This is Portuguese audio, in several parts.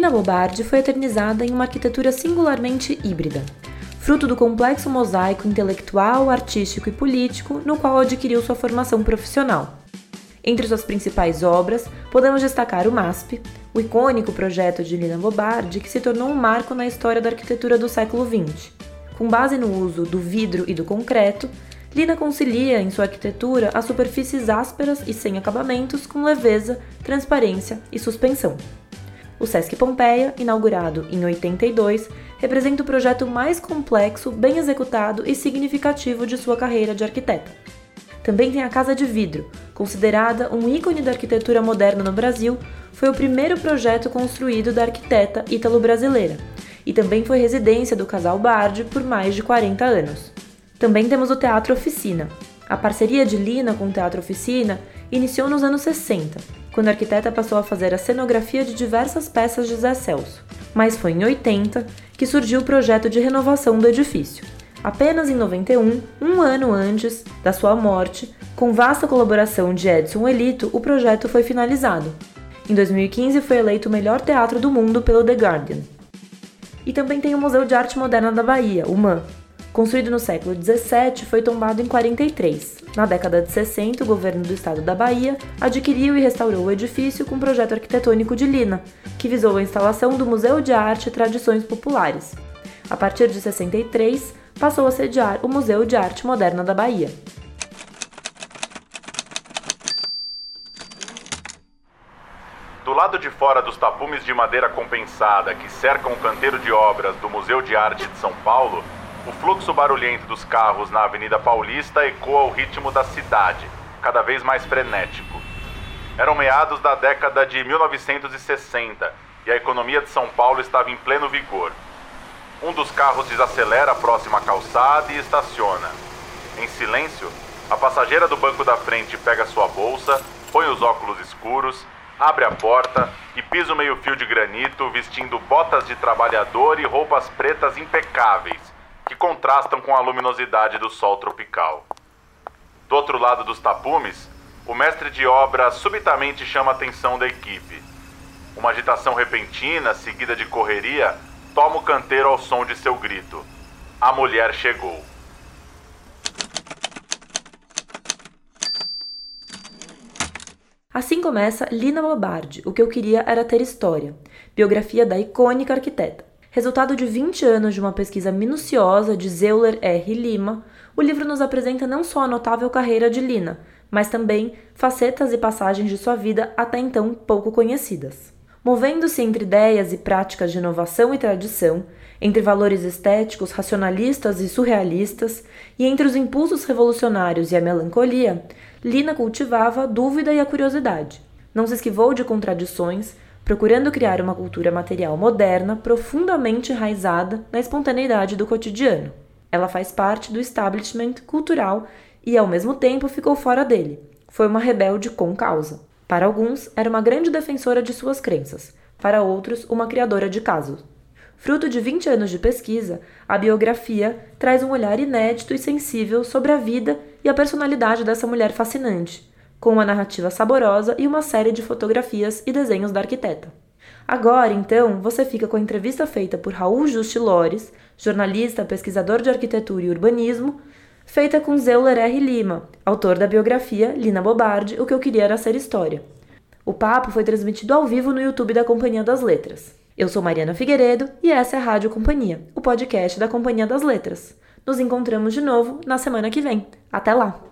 Lina Bobardi foi eternizada em uma arquitetura singularmente híbrida, fruto do complexo mosaico intelectual, artístico e político no qual adquiriu sua formação profissional. Entre suas principais obras, podemos destacar o MASP, o icônico projeto de Lina Bobardi que se tornou um marco na história da arquitetura do século XX. Com base no uso do vidro e do concreto, Lina concilia em sua arquitetura as superfícies ásperas e sem acabamentos com leveza, transparência e suspensão. O Sesc Pompeia, inaugurado em 82, representa o projeto mais complexo, bem executado e significativo de sua carreira de arquiteta. Também tem a Casa de Vidro, considerada um ícone da arquitetura moderna no Brasil, foi o primeiro projeto construído da arquiteta ítalo-brasileira e também foi residência do casal Bardi por mais de 40 anos. Também temos o Teatro Oficina. A parceria de Lina com o Teatro Oficina iniciou nos anos 60, quando a arquiteta passou a fazer a cenografia de diversas peças de Zé Celso. Mas foi em 80 que surgiu o projeto de renovação do edifício, Apenas em 91, um ano antes da sua morte, com vasta colaboração de Edson Elito, o projeto foi finalizado. Em 2015 foi eleito o melhor teatro do mundo pelo The Guardian. E também tem o Museu de Arte Moderna da Bahia, o MAN. Construído no século 17, foi tombado em 43. Na década de 60, o governo do estado da Bahia adquiriu e restaurou o edifício com um projeto arquitetônico de Lina, que visou a instalação do Museu de Arte e Tradições Populares. A partir de 63, passou a sediar o Museu de Arte Moderna da Bahia. Do lado de fora dos tapumes de madeira compensada que cercam o canteiro de obras do Museu de Arte de São Paulo, o fluxo barulhento dos carros na Avenida Paulista ecoa o ritmo da cidade, cada vez mais frenético. Eram meados da década de 1960 e a economia de São Paulo estava em pleno vigor. Um dos carros desacelera próximo à calçada e estaciona. Em silêncio, a passageira do banco da frente pega sua bolsa, põe os óculos escuros, abre a porta e pisa o meio-fio de granito vestindo botas de trabalhador e roupas pretas impecáveis, que contrastam com a luminosidade do sol tropical. Do outro lado dos tapumes, o mestre de obra subitamente chama a atenção da equipe. Uma agitação repentina, seguida de correria, toma o canteiro ao som de seu grito. A mulher chegou. Assim começa Lina Bobardi, O que eu queria era ter história, biografia da icônica arquiteta. Resultado de 20 anos de uma pesquisa minuciosa de Zeuler R. Lima, o livro nos apresenta não só a notável carreira de Lina, mas também facetas e passagens de sua vida até então pouco conhecidas. Movendo-se entre ideias e práticas de inovação e tradição, entre valores estéticos, racionalistas e surrealistas, e entre os impulsos revolucionários e a melancolia, Lina cultivava a dúvida e a curiosidade. Não se esquivou de contradições, procurando criar uma cultura material moderna profundamente enraizada na espontaneidade do cotidiano. Ela faz parte do establishment cultural e, ao mesmo tempo, ficou fora dele. Foi uma rebelde com causa. Para alguns, era uma grande defensora de suas crenças, para outros, uma criadora de casos. Fruto de 20 anos de pesquisa, a biografia traz um olhar inédito e sensível sobre a vida e a personalidade dessa mulher fascinante, com uma narrativa saborosa e uma série de fotografias e desenhos da arquiteta. Agora, então, você fica com a entrevista feita por Raul Justi Lores, jornalista, pesquisador de arquitetura e urbanismo, feita com Zeuler R. Lima, autor da biografia Lina Bobardi, O que eu queria era ser história. O papo foi transmitido ao vivo no YouTube da Companhia das Letras. Eu sou Mariana Figueiredo e essa é a Rádio Companhia, o podcast da Companhia das Letras. Nos encontramos de novo na semana que vem. Até lá!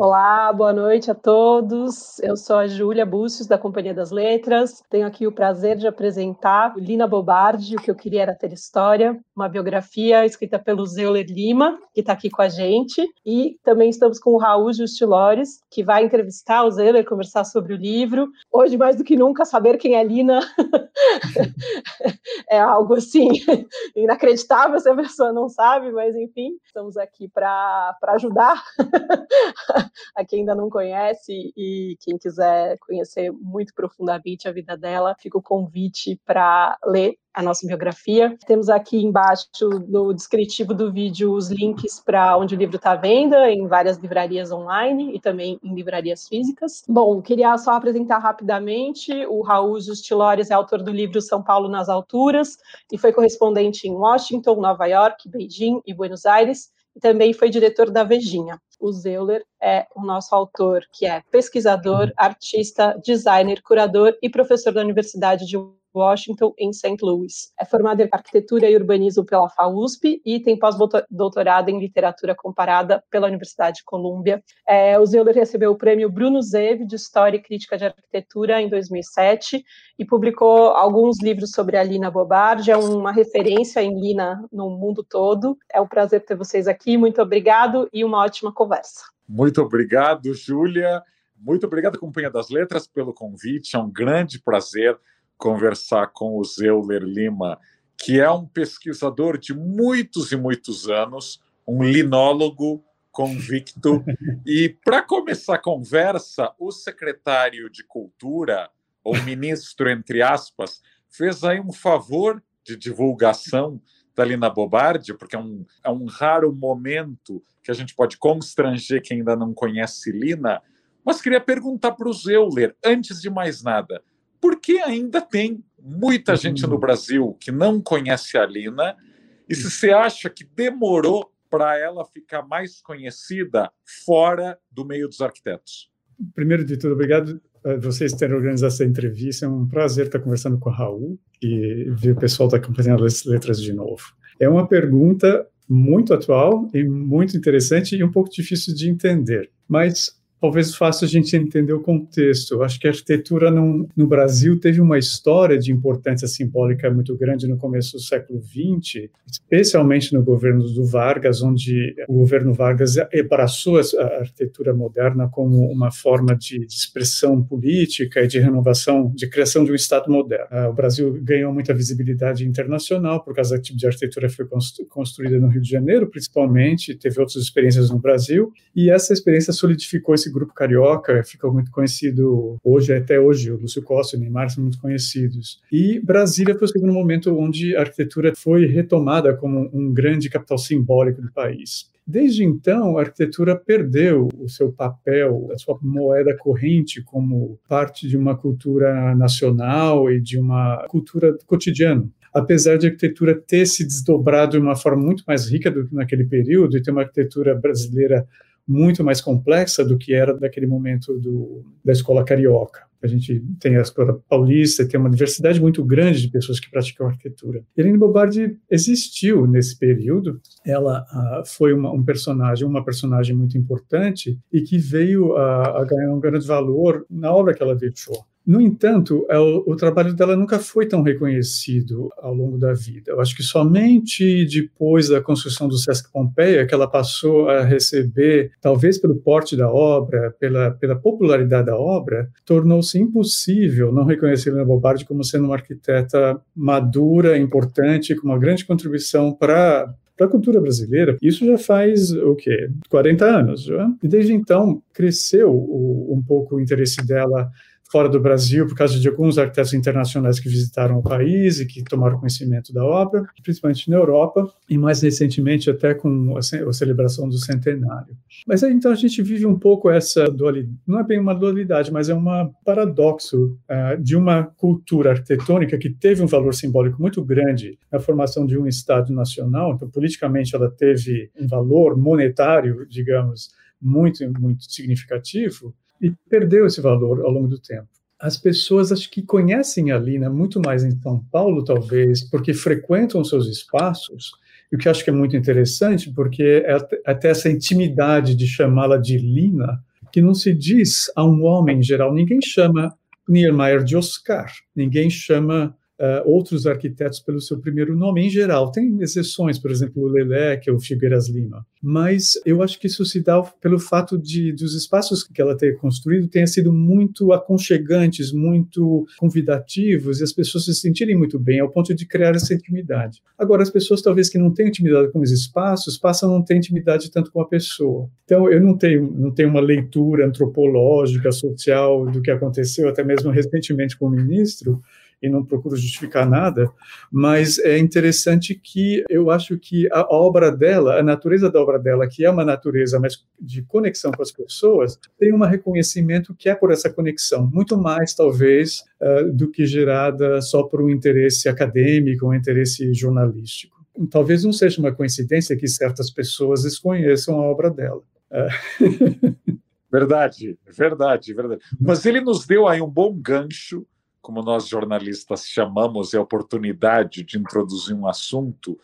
Olá, boa noite a todos. Eu sou a Júlia Búcios, da Companhia das Letras. Tenho aqui o prazer de apresentar Lina Bobardi, O que eu queria era ter história, uma biografia escrita pelo Zeuler Lima, que está aqui com a gente. E também estamos com o Raul Justilores, que vai entrevistar o Zeuler, conversar sobre o livro. Hoje, mais do que nunca, saber quem é Lina é algo assim inacreditável se a pessoa não sabe, mas enfim, estamos aqui para ajudar a quem ainda não conhece e quem quiser conhecer muito profundamente a vida dela, fica o convite para ler a nossa biografia. Temos aqui embaixo no descritivo do vídeo os links para onde o livro está à venda, em várias livrarias online e também em livrarias físicas. Bom, queria só apresentar rapidamente: o Raul Justilores é autor do livro São Paulo nas Alturas e foi correspondente em Washington, Nova York, Beijing e Buenos Aires. E também foi diretor da Vejinha. O Zeuler é o nosso autor, que é pesquisador, artista, designer, curador e professor da Universidade de Washington, em St. Louis. É formado em arquitetura e urbanismo pela FAUSP e tem pós-doutorado em literatura comparada pela Universidade de Colômbia. É, o Zeuler recebeu o prêmio Bruno Zev de História e Crítica de Arquitetura em 2007 e publicou alguns livros sobre a Lina Bobardi, é uma referência em Lina no mundo todo. É um prazer ter vocês aqui, muito obrigado e uma ótima conversa. Muito obrigado, Júlia. Muito obrigado, Companhia das Letras, pelo convite. É um grande prazer conversar com o Zeuler Lima, que é um pesquisador de muitos e muitos anos, um linólogo convicto. e para começar a conversa, o secretário de Cultura, ou ministro, entre aspas, fez aí um favor de divulgação da Lina Bobardi, porque é um, é um raro momento que a gente pode constranger quem ainda não conhece Lina. Mas queria perguntar para o Zeuler, antes de mais nada, porque ainda tem muita gente no uhum. Brasil que não conhece a Lina, e se você acha que demorou para ela ficar mais conhecida fora do meio dos arquitetos? Primeiro de tudo, obrigado a vocês terem organizado essa entrevista. É um prazer estar conversando com o Raul e ver o pessoal estar acompanhando as letras de novo. É uma pergunta muito atual e muito interessante e um pouco difícil de entender. Mas talvez fácil a gente entender o contexto. Acho que a arquitetura no, Brasil teve uma história de importância simbólica muito grande no começo do século XX, especialmente no governo do Vargas, onde o governo Vargas abraçou a arquitetura moderna como uma forma de, de expressão política e de renovação, de criação de um Estado moderno. Ah, o Brasil ganhou muita visibilidade internacional por causa do tipo de arquitetura que foi construída no Rio de Janeiro, principalmente, teve outras experiências no Brasil, e essa experiência solidificou esse grupo carioca ficou muito conhecido hoje, até hoje, o Lúcio Costa e o Neymar são muito conhecidos. E Brasília foi o segundo momento onde a arquitetura foi retomada como um grande capital simbólico do país. Desde então, a arquitetura perdeu o seu papel, a sua moeda corrente como parte de uma cultura nacional e de uma cultura cotidiana apesar de a arquitetura ter se desdobrado de uma forma muito mais rica do que naquele período e ter uma arquitetura brasileira muito mais complexa do que era daquele momento do, da escola carioca. A gente tem a escola paulista, tem uma diversidade muito grande de pessoas que praticam arquitetura. Helene Bobardi existiu nesse período. Ela uh, foi uma, um personagem, uma personagem muito importante e que veio a ganhar um grande valor na obra que ela deixou. No entanto, o, o, trabalho dela nunca foi tão reconhecido ao longo da vida. Eu acho que somente depois da construção do Sesc Pompeia que ela passou a receber, talvez pelo porte da obra, pela, pela popularidade da obra, tornou-se impossível não reconhecer Helena Bobardi como sendo uma arquiteta madura, importante, com uma grande contribuição para para a cultura brasileira. Isso já faz o quê? 40 anos. Já? E desde então cresceu o, um pouco o interesse dela fora do Brasil por causa de alguns arquitetos internacionais que visitaram o país e que tomaram conhecimento da obra, principalmente na Europa e mais recentemente até com a, celebração do centenário. Mas aí, então a gente vive um pouco essa dualidade, não é bem uma dualidade, mas é um paradoxo uh, de uma cultura arquitetônica que teve um valor simbólico muito grande na formação de um Estado nacional, então politicamente ela teve um valor monetário, digamos, muito, muito significativo, e perdeu esse valor ao longo do tempo. As pessoas acho que conhecem a Lina muito mais em São Paulo, talvez, porque frequentam seus espaços, e o que acho que é muito interessante, porque é até essa intimidade de chamá-la de Lina, que não se diz a um homem em geral, ninguém chama Niemeyer de Oscar, ninguém chama uh, outros arquitetos pelo seu primeiro nome, em geral. Tem exceções, por exemplo, o Lelé, o Figueiras Lima. Mas eu acho que isso se dá pelo fato de dos espaços que ela ter construído tenham sido muito aconchegantes, muito convidativos, e as pessoas se sentirem muito bem, ao ponto de criar essa intimidade. Agora, as pessoas talvez que não tenham intimidade com os espaços, passam a não ter intimidade tanto com a pessoa. Então, eu não tenho, não tenho uma leitura antropológica, social do que aconteceu, até mesmo recentemente com o ministro, e não procuro justificar nada, mas é interessante que eu acho que a obra dela, a natureza da obra dela, que é uma natureza mais de conexão com as pessoas, tem um reconhecimento que é por essa conexão, muito mais talvez uh, do que gerada só por um interesse acadêmico, um interesse jornalístico. Talvez não seja uma coincidência que certas pessoas desconheçam a obra dela. Verdade, verdade, verdade. Mas ele nos deu aí um bom gancho como nós jornalistas chamamos, é a oportunidade de introduzir um assunto.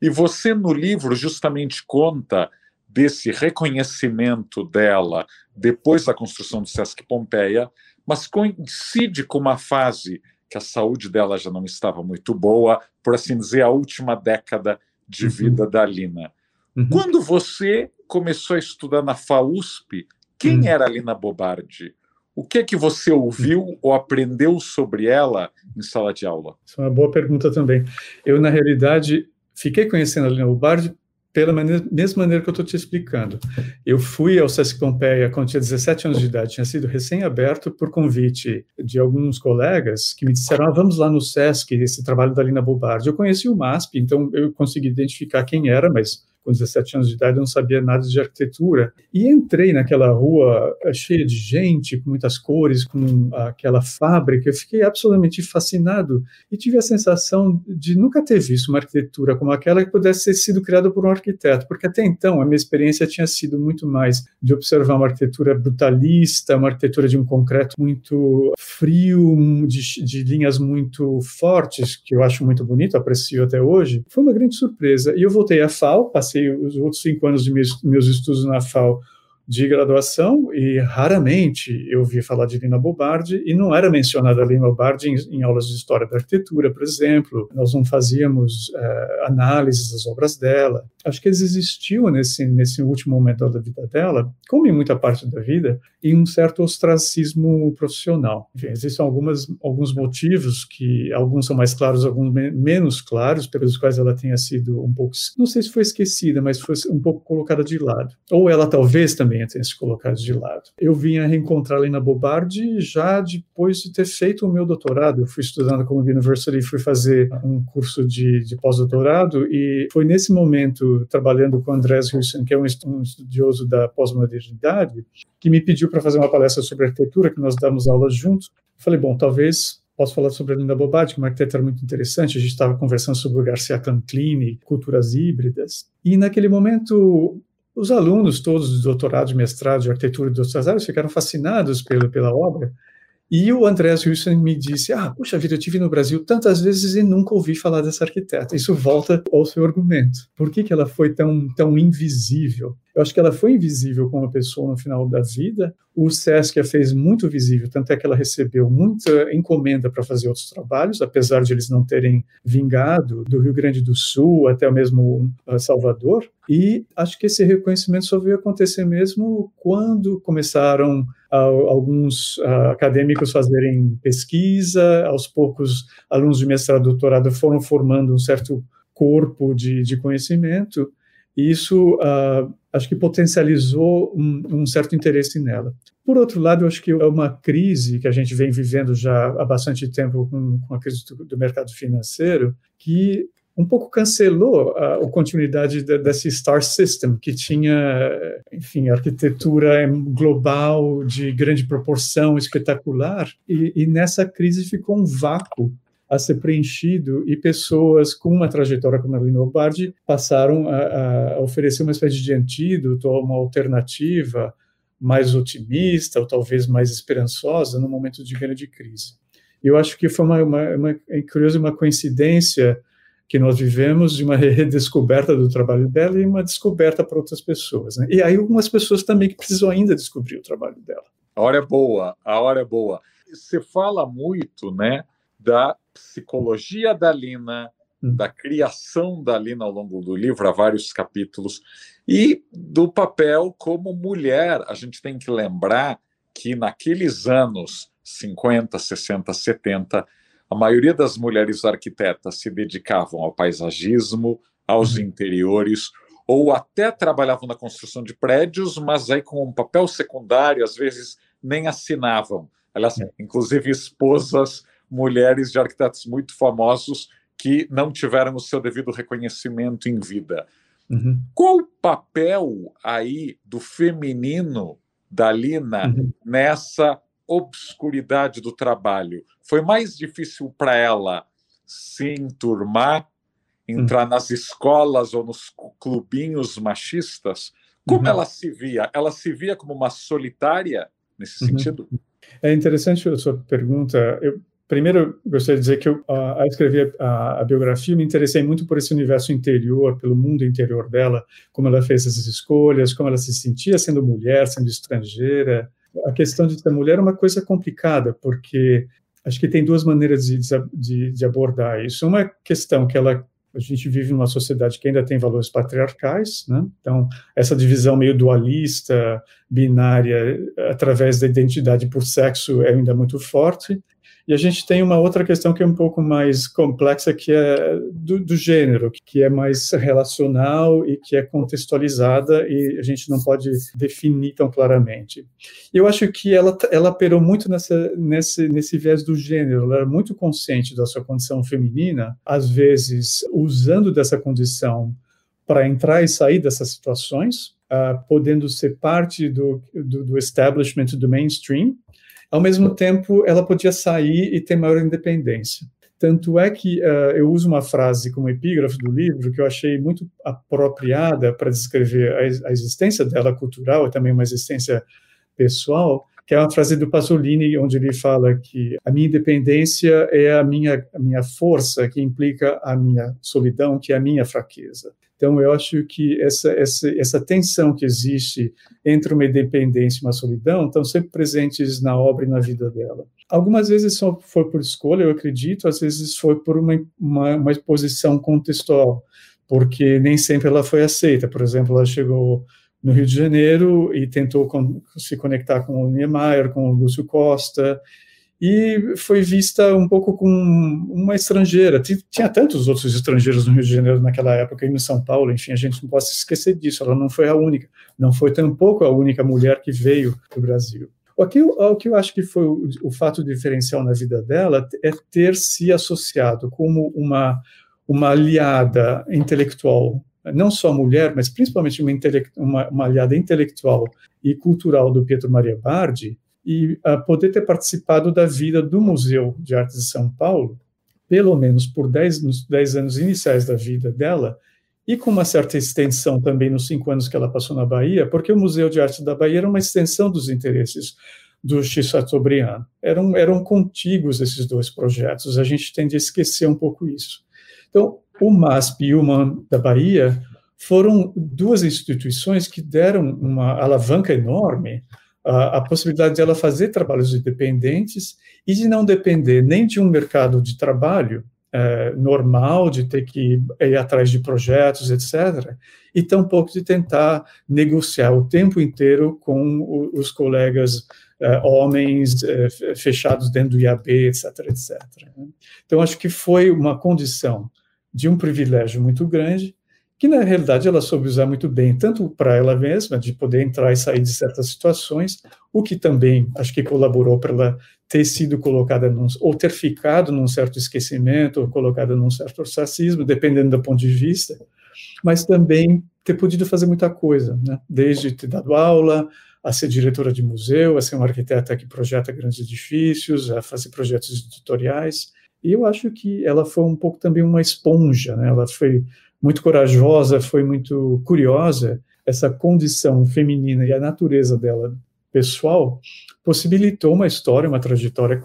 E você, no livro, justamente conta desse reconhecimento dela depois da construção do Sesc Pompeia, mas coincide com uma fase que a saúde dela já não estava muito boa, por assim dizer, a última década de uhum. vida da Lina. Uhum. Quando você começou a estudar na FAUSP, quem uhum. era a Lina Bobardi? O que é que você ouviu ou aprendeu sobre ela em sala de aula? Isso é uma boa pergunta também. Eu, na realidade, fiquei conhecendo a Lina Bobardi pela maneira, mesma maneira que eu estou te explicando. Eu fui ao Sesc Pompeia quando tinha 17 anos de idade, tinha sido recém-aberto por convite de alguns colegas que me disseram, ah, vamos lá no Sesc, esse trabalho da Lina Bobardi. Eu conheci o MASP, então eu consegui identificar quem era, mas com 17 anos de idade, eu não sabia nada de arquitetura. E entrei naquela rua eh, cheia de gente, com muitas cores, com aquela fábrica. Eu fiquei absolutamente fascinado e tive a sensação de nunca ter visto uma arquitetura como aquela que pudesse ter sido criada por um arquiteto, porque até então a minha experiência tinha sido muito mais de observar uma arquitetura brutalista, uma arquitetura de um concreto muito frio, de, de linhas muito fortes, que eu acho muito bonito, aprecio até hoje. Foi uma grande surpresa. E eu voltei à FAO, passei passei os outros cinco anos de meus, meus estudos na FAO de graduação e raramente eu vi falar de Lina Bobardi e não era mencionada Lina Bobardi em, em, aulas de história da arquitetura, por exemplo. Nós não fazíamos uh, análises das obras dela. Acho que existiu nesse nesse último momento da vida dela, como em muita parte da vida, em um certo ostracismo profissional. Enfim, existem algumas alguns motivos que alguns são mais claros, alguns me menos claros, pelos quais ela tenha sido um pouco, não sei se foi esquecida, mas foi um pouco colocada de lado. Ou ela talvez também tenha se colocado de lado. Eu vim a reencontrar a Lina Bobardi já depois de ter feito o meu doutorado. Eu fui estudando com a University fui fazer um curso de, de pós-doutorado e foi nesse momento, trabalhando com Andrés Husson, que é um estudioso da pós-modernidade, que me pediu para fazer uma palestra sobre arquitetura, que nós damos aulas juntos. Falei, bom, talvez posso falar sobre a Linda Bobardi, é uma arquiteta muito interessante. A gente estava conversando sobre o Garcia Canclini, culturas híbridas. E naquele momento os alunos todos de doutorado, de mestrado, de arquitetura e de outras áreas ficaram fascinados pela, pela obra. E o Andrés Wilson me disse: Ah, puxa vida, eu estive no Brasil tantas vezes e nunca ouvi falar dessa arquiteta. Isso volta ao seu argumento. Por que, que ela foi tão, tão invisível? Eu acho que ela foi invisível como pessoa no final da vida. O SESC a fez muito visível, tanto é que ela recebeu muita encomenda para fazer outros trabalhos, apesar de eles não terem vingado do Rio Grande do Sul até mesmo uh, Salvador. E acho que esse reconhecimento só veio acontecer mesmo quando começaram alguns uh, acadêmicos fazerem pesquisa, aos poucos alunos de mestrado e doutorado foram formando um certo corpo de, de conhecimento, e isso uh, acho que potencializou um, um, certo interesse nela. Por outro lado, acho que é uma crise que a gente vem vivendo já há bastante tempo com, com a crise do, do, mercado financeiro, que um pouco cancelou a, a continuidade de, desse Star System, que tinha, enfim, arquitetura global de grande proporção, espetacular, e, e nessa crise ficou um vácuo a ser preenchido e pessoas com uma trajetória como a Lino Bardi passaram a, a, oferecer uma espécie de antídoto, uma alternativa mais otimista ou talvez mais esperançosa no momento de grande crise. Eu acho que foi uma, uma, uma é curioso uma coincidência que nós vivemos de uma redescoberta do trabalho dela e uma descoberta para outras pessoas. Né? E aí algumas pessoas também que precisam ainda descobrir o trabalho dela. A hora é boa, a hora é boa. Você fala muito, né, da psicologia da Lina, hum. da criação da Lina ao longo do livro, há vários capítulos, e do papel como mulher. A gente tem que lembrar que naqueles anos 50, 60, 70, a maioria das mulheres arquitetas se dedicavam ao paisagismo, aos uhum. interiores, ou até trabalhavam na construção de prédios, mas aí com um papel secundário, às vezes nem assinavam. Aliás, é. inclusive esposas, mulheres de arquitetos muito famosos que não tiveram o seu devido reconhecimento em vida. Uhum. Qual o papel aí do feminino da Lina uhum. nessa obscuridade do trabalho? Foi mais difícil para ela se enturmar, entrar uhum. nas escolas ou nos clubinhos machistas? Como uhum. ela se via? Ela se via como uma solitária nesse uhum. sentido? É interessante a sua pergunta. Eu, primeiro, gostaria de dizer que eu, ao escrever a, a, biografia, me interessei muito por esse universo interior, pelo mundo interior dela, como ela fez essas escolhas, como ela se sentia sendo mulher, sendo estrangeira. A questão de ser mulher é uma coisa complicada, porque acho que tem duas maneiras de, de, de abordar isso. Uma questão que ela a gente vive numa sociedade que ainda tem valores patriarcais, né? então essa divisão meio dualista, binária, através da identidade por sexo é ainda muito forte, e a gente tem uma outra questão que é um pouco mais complexa, que é do, do, gênero, que é mais relacional e que é contextualizada e a gente não pode definir tão claramente. Eu acho que ela, ela operou muito nessa, nesse, nesse viés do gênero, ela era muito consciente da sua condição feminina, às vezes usando dessa condição para entrar e sair dessas situações, uh, podendo ser parte do, do, do establishment do mainstream, ao mesmo tempo, ela podia sair e ter maior independência. Tanto é que uh, eu uso uma frase como epígrafe do livro que eu achei muito apropriada para descrever a, a existência dela cultural e também uma existência pessoal, que é uma frase do Pasolini, onde ele fala que a minha independência é a minha, a minha força, que implica a minha solidão, que é a minha fraqueza. Então, eu acho que essa, essa, essa tensão que existe entre uma independência e uma solidão estão sempre presentes na obra e na vida dela. Algumas vezes só foi por escolha, eu acredito, às vezes foi por uma, uma, uma exposição contextual, porque nem sempre ela foi aceita. Por exemplo, ela chegou no Rio de Janeiro e tentou se conectar com o Niemeyer, com o Lúcio Costa, e foi vista um pouco com uma estrangeira. Tinha tantos outros estrangeiros no Rio de Janeiro naquela época, e no São Paulo, enfim, a gente não pode se esquecer disso, ela não foi a única, não foi tampouco a única mulher que veio para o Brasil. O que, eu, o que eu acho que foi o, o fato diferencial na vida dela é ter se associado como uma, uma aliada intelectual, não só mulher, mas principalmente uma, uma, uma aliada intelectual e cultural do Pietro Maria Bardi, e poder ter participado da vida do Museu de Artes de São Paulo, pelo menos por 10, nos 10 anos iniciais da vida dela, e com uma certa extensão também nos cinco anos que ela passou na Bahia, porque o Museu de Arte da Bahia era uma extensão dos interesses do X Chateaubriand. Eram, eram contíguos esses dois projetos, a gente tende a esquecer um pouco isso. Então, o MASP e o MAN da Bahia foram duas instituições que deram uma alavanca enorme a, possibilidade de ela fazer trabalhos independentes e de não depender nem de um mercado de trabalho é, normal, de ter que ir atrás de projetos, etc., e tampouco de tentar negociar o tempo inteiro com o, os colegas é, homens é, fechados dentro do IAB, etc., etc. Né? Então, acho que foi uma condição de um privilégio muito grande que na realidade ela soube usar muito bem, tanto para ela mesma, de poder entrar e sair de certas situações, o que também acho que colaborou para ela ter sido colocada num, ou ter ficado num certo esquecimento, ou colocada num certo ostracismo, dependendo do ponto de vista, mas também ter podido fazer muita coisa, né? desde ter dado aula, a ser diretora de museu, a ser uma arquiteta que projeta grandes edifícios, a fazer projetos editoriais, e eu acho que ela foi um pouco também uma esponja, né? ela foi muito corajosa, foi muito curiosa, essa condição feminina e a natureza dela pessoal possibilitou uma história, uma trajetória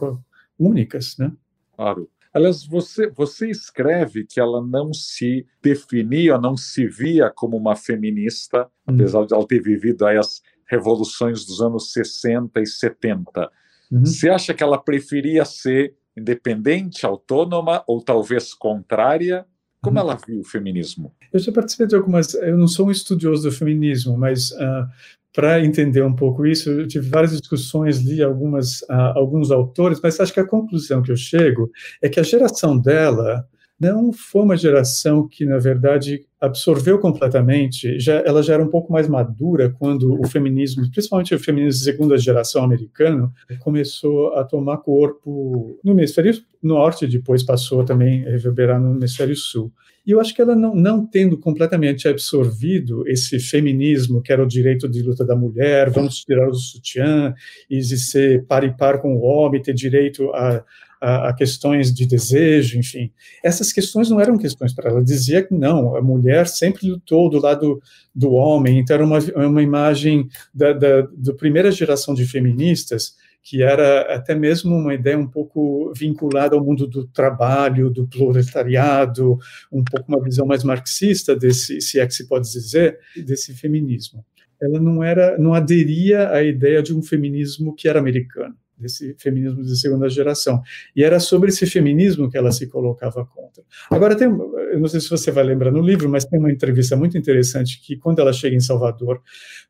únicas, né? Claro. Aliás, você, você escreve que ela não se definia, não se via como uma feminista, hum. apesar de ela ter vivido aí as revoluções dos anos 60 e 70. Uhum. Você acha que ela preferia ser independente, autônoma ou talvez contrária? Como ela viu o feminismo? Eu já participei de algumas. Eu não sou um estudioso do feminismo, mas uh, para entender um pouco isso, eu tive várias discussões, li algumas, uh, alguns autores, mas acho que a conclusão que eu chego é que a geração dela não foi uma geração que, na verdade, absorveu completamente. Já, ela já era um pouco mais madura quando o feminismo, principalmente o feminismo de segunda geração americano, começou a tomar corpo no hemisfério norte, depois passou também a reverberar no hemisfério sul. E eu acho que ela não, não tendo completamente absorvido esse feminismo, que era o direito de luta da mulher, vamos tirar o sutiã e ser par e par com o homem, ter direito a, a, a, questões de desejo, enfim. Essas questões não eram questões para ela. Dizia que não, a mulher sempre lutou do lado do homem. Então, era uma, uma imagem da, da, da primeira geração de feministas que era até mesmo uma ideia um pouco vinculada ao mundo do trabalho, do proletariado, um pouco uma visão mais marxista desse, se é que se pode dizer, desse feminismo. Ela não era, não aderia à ideia de um feminismo que era americano desse feminismo de segunda geração. E era sobre esse feminismo que ela se colocava contra. Agora, tem, eu não sei se você vai lembrar no livro, mas tem uma entrevista muito interessante que, quando ela chega em Salvador,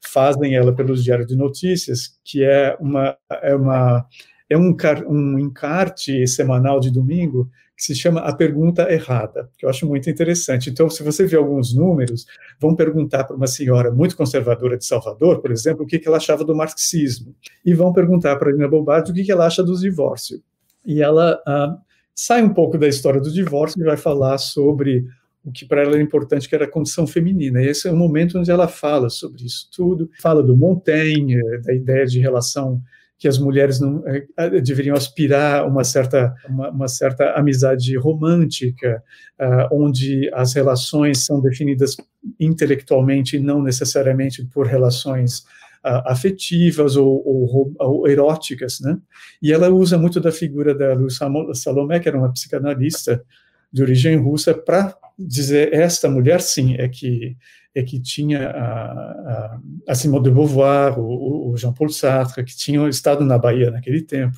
fazem ela pelos diários de notícias, que é uma. É uma é um, um encarte semanal de domingo que se chama A Pergunta Errada, que eu acho muito interessante. Então, se você vê alguns números, vão perguntar para uma senhora muito conservadora de Salvador, por exemplo, o que, ela achava do marxismo, e vão perguntar para a Lina Bobardi o que, ela acha do divórcio. E ela ah, sai um pouco da história do divórcio e vai falar sobre o que para ela era importante, que era a condição feminina. E esse é o momento onde ela fala sobre isso tudo, fala do Montaigne, da ideia de relação que as mulheres não é, deveriam aspirar uma certa, uma, uma certa amizade romântica, uh, onde as relações são definidas intelectualmente e não necessariamente por relações uh, afetivas ou, ou, ou, eróticas, né? E ela usa muito da figura da Luz Salomé, que era uma psicanalista de origem russa, para dizer esta mulher sim é que é que tinha a, a, Simone de Beauvoir, o, o Jean-Paul Sartre, que tinham estado na Bahia naquele tempo.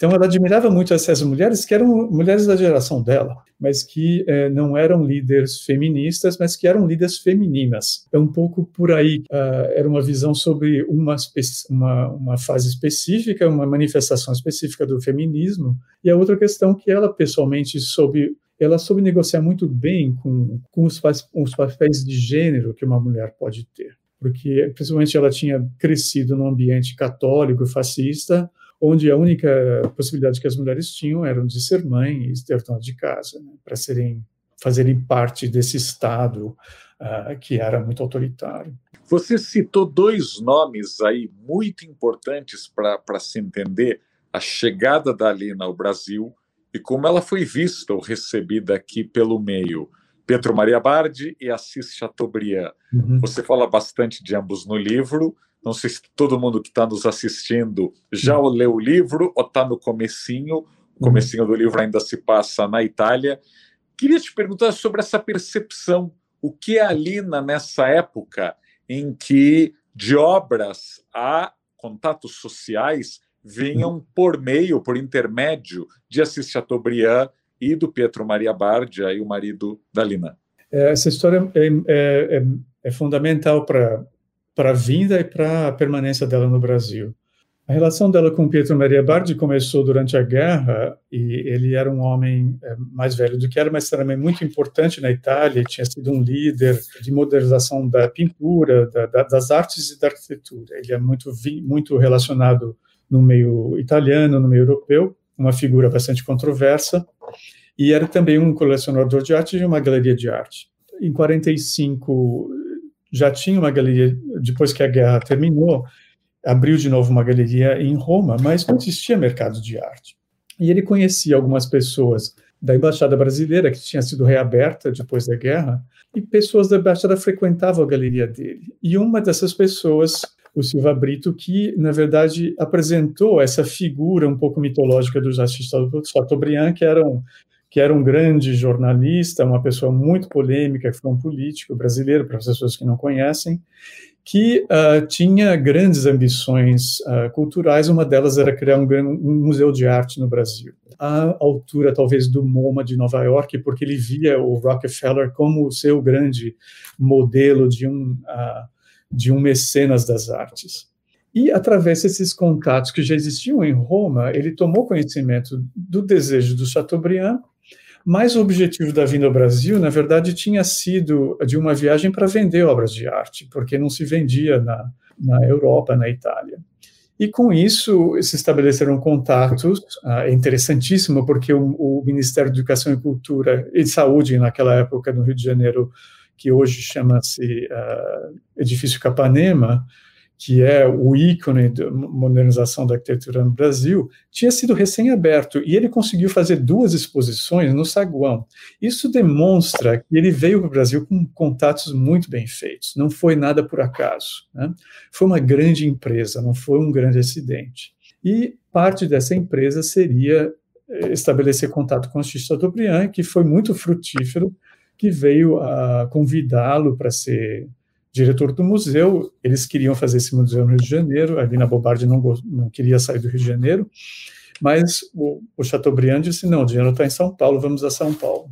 Então, ela admirava muito essas mulheres que eram mulheres da geração dela, mas que eh, não eram líderes feministas, mas que eram líderes femininas. É um pouco por aí. Uh, era uma visão sobre uma, uma, uma, fase específica, uma manifestação específica do feminismo. E a outra questão que ela pessoalmente soube ela soube negociar muito bem com, com os, os papéis de gênero que uma mulher pode ter. Porque, principalmente, ela tinha crescido num ambiente católico fascista, onde a única possibilidade que as mulheres tinham era de ser mãe e ter dona de casa, né, para serem fazerem parte desse Estado uh, que era muito autoritário. Você citou dois nomes aí muito importantes para se entender a chegada da Alina ao Brasil e como ela foi vista ou recebida aqui pelo meio. Pedro Maria Bardi e Assis Chateaubriand. Uhum. Você fala bastante de ambos no livro. Não sei se todo mundo que está nos assistindo já uhum. leu o livro ou está no comecinho. O uhum. comecinho do livro ainda se passa na Itália. Queria te perguntar sobre essa percepção. O que é a Lina nessa época em que de obras a contatos sociais venham por meio, por intermédio de Assis Chateaubriand e do Pietro Maria Bardia e o marido da Lina. É, essa história é, é, é, é fundamental para a vinda e para a permanência dela no Brasil. A relação dela com Pietro Maria Bardi começou durante a guerra e ele era um homem é, mais velho do que era, mas também muito importante na Itália. Tinha sido um líder de modernização da pintura, da, das artes e da arquitetura. Ele é muito muito relacionado no meio italiano, no meio europeu, uma figura bastante controversa, e era também um colecionador de arte de uma galeria de arte. Em 45 já tinha uma galeria, depois que a guerra terminou, abriu de novo uma galeria em Roma, mas não existia mercado de arte. E ele conhecia algumas pessoas da embaixada brasileira que tinha sido reaberta depois da guerra, e pessoas da embaixada frequentavam a galeria dele. E uma dessas pessoas o Silva Brito, que, na verdade, apresentou essa figura um pouco mitológica do Justiça Chateaubriand, que era, um, que era um grande jornalista, uma pessoa muito polêmica, que foi um político brasileiro, para as pessoas que não conhecem, que uh, tinha grandes ambições uh, culturais. Uma delas era criar um, um, museu de arte no Brasil, à altura talvez do MoMA de Nova York, porque ele via o Rockefeller como o seu grande modelo de um, uh, de um mecenas das artes. E através desses contatos que já existiam em Roma, ele tomou conhecimento do desejo do Chateaubriand mas o objetivo da vinda ao Brasil, na verdade, tinha sido de uma viagem para vender obras de arte, porque não se vendia na, na Europa, na Itália. E com isso se estabeleceram contatos, ah, é interessantíssimo, porque o, o, Ministério de Educação e Cultura e Saúde, naquela época no Rio de Janeiro, que hoje chama-se uh, Edifício Capanema, que é o ícone da modernização da arquitetura no Brasil, tinha sido recém-aberto e ele conseguiu fazer duas exposições no saguão. Isso demonstra que ele veio para o Brasil com contatos muito bem feitos, não foi nada por acaso. Né? Foi uma grande empresa, não foi um grande acidente. E parte dessa empresa seria eh, estabelecer contato com o Chateaubriand, que foi muito frutífero, que veio a convidá-lo para ser diretor do museu, eles queriam fazer esse museu no Rio de Janeiro, a Lina Bobardi não, não queria sair do Rio de Janeiro, mas o, o Chateaubriand disse, não, o dinheiro está em São Paulo, vamos a São Paulo.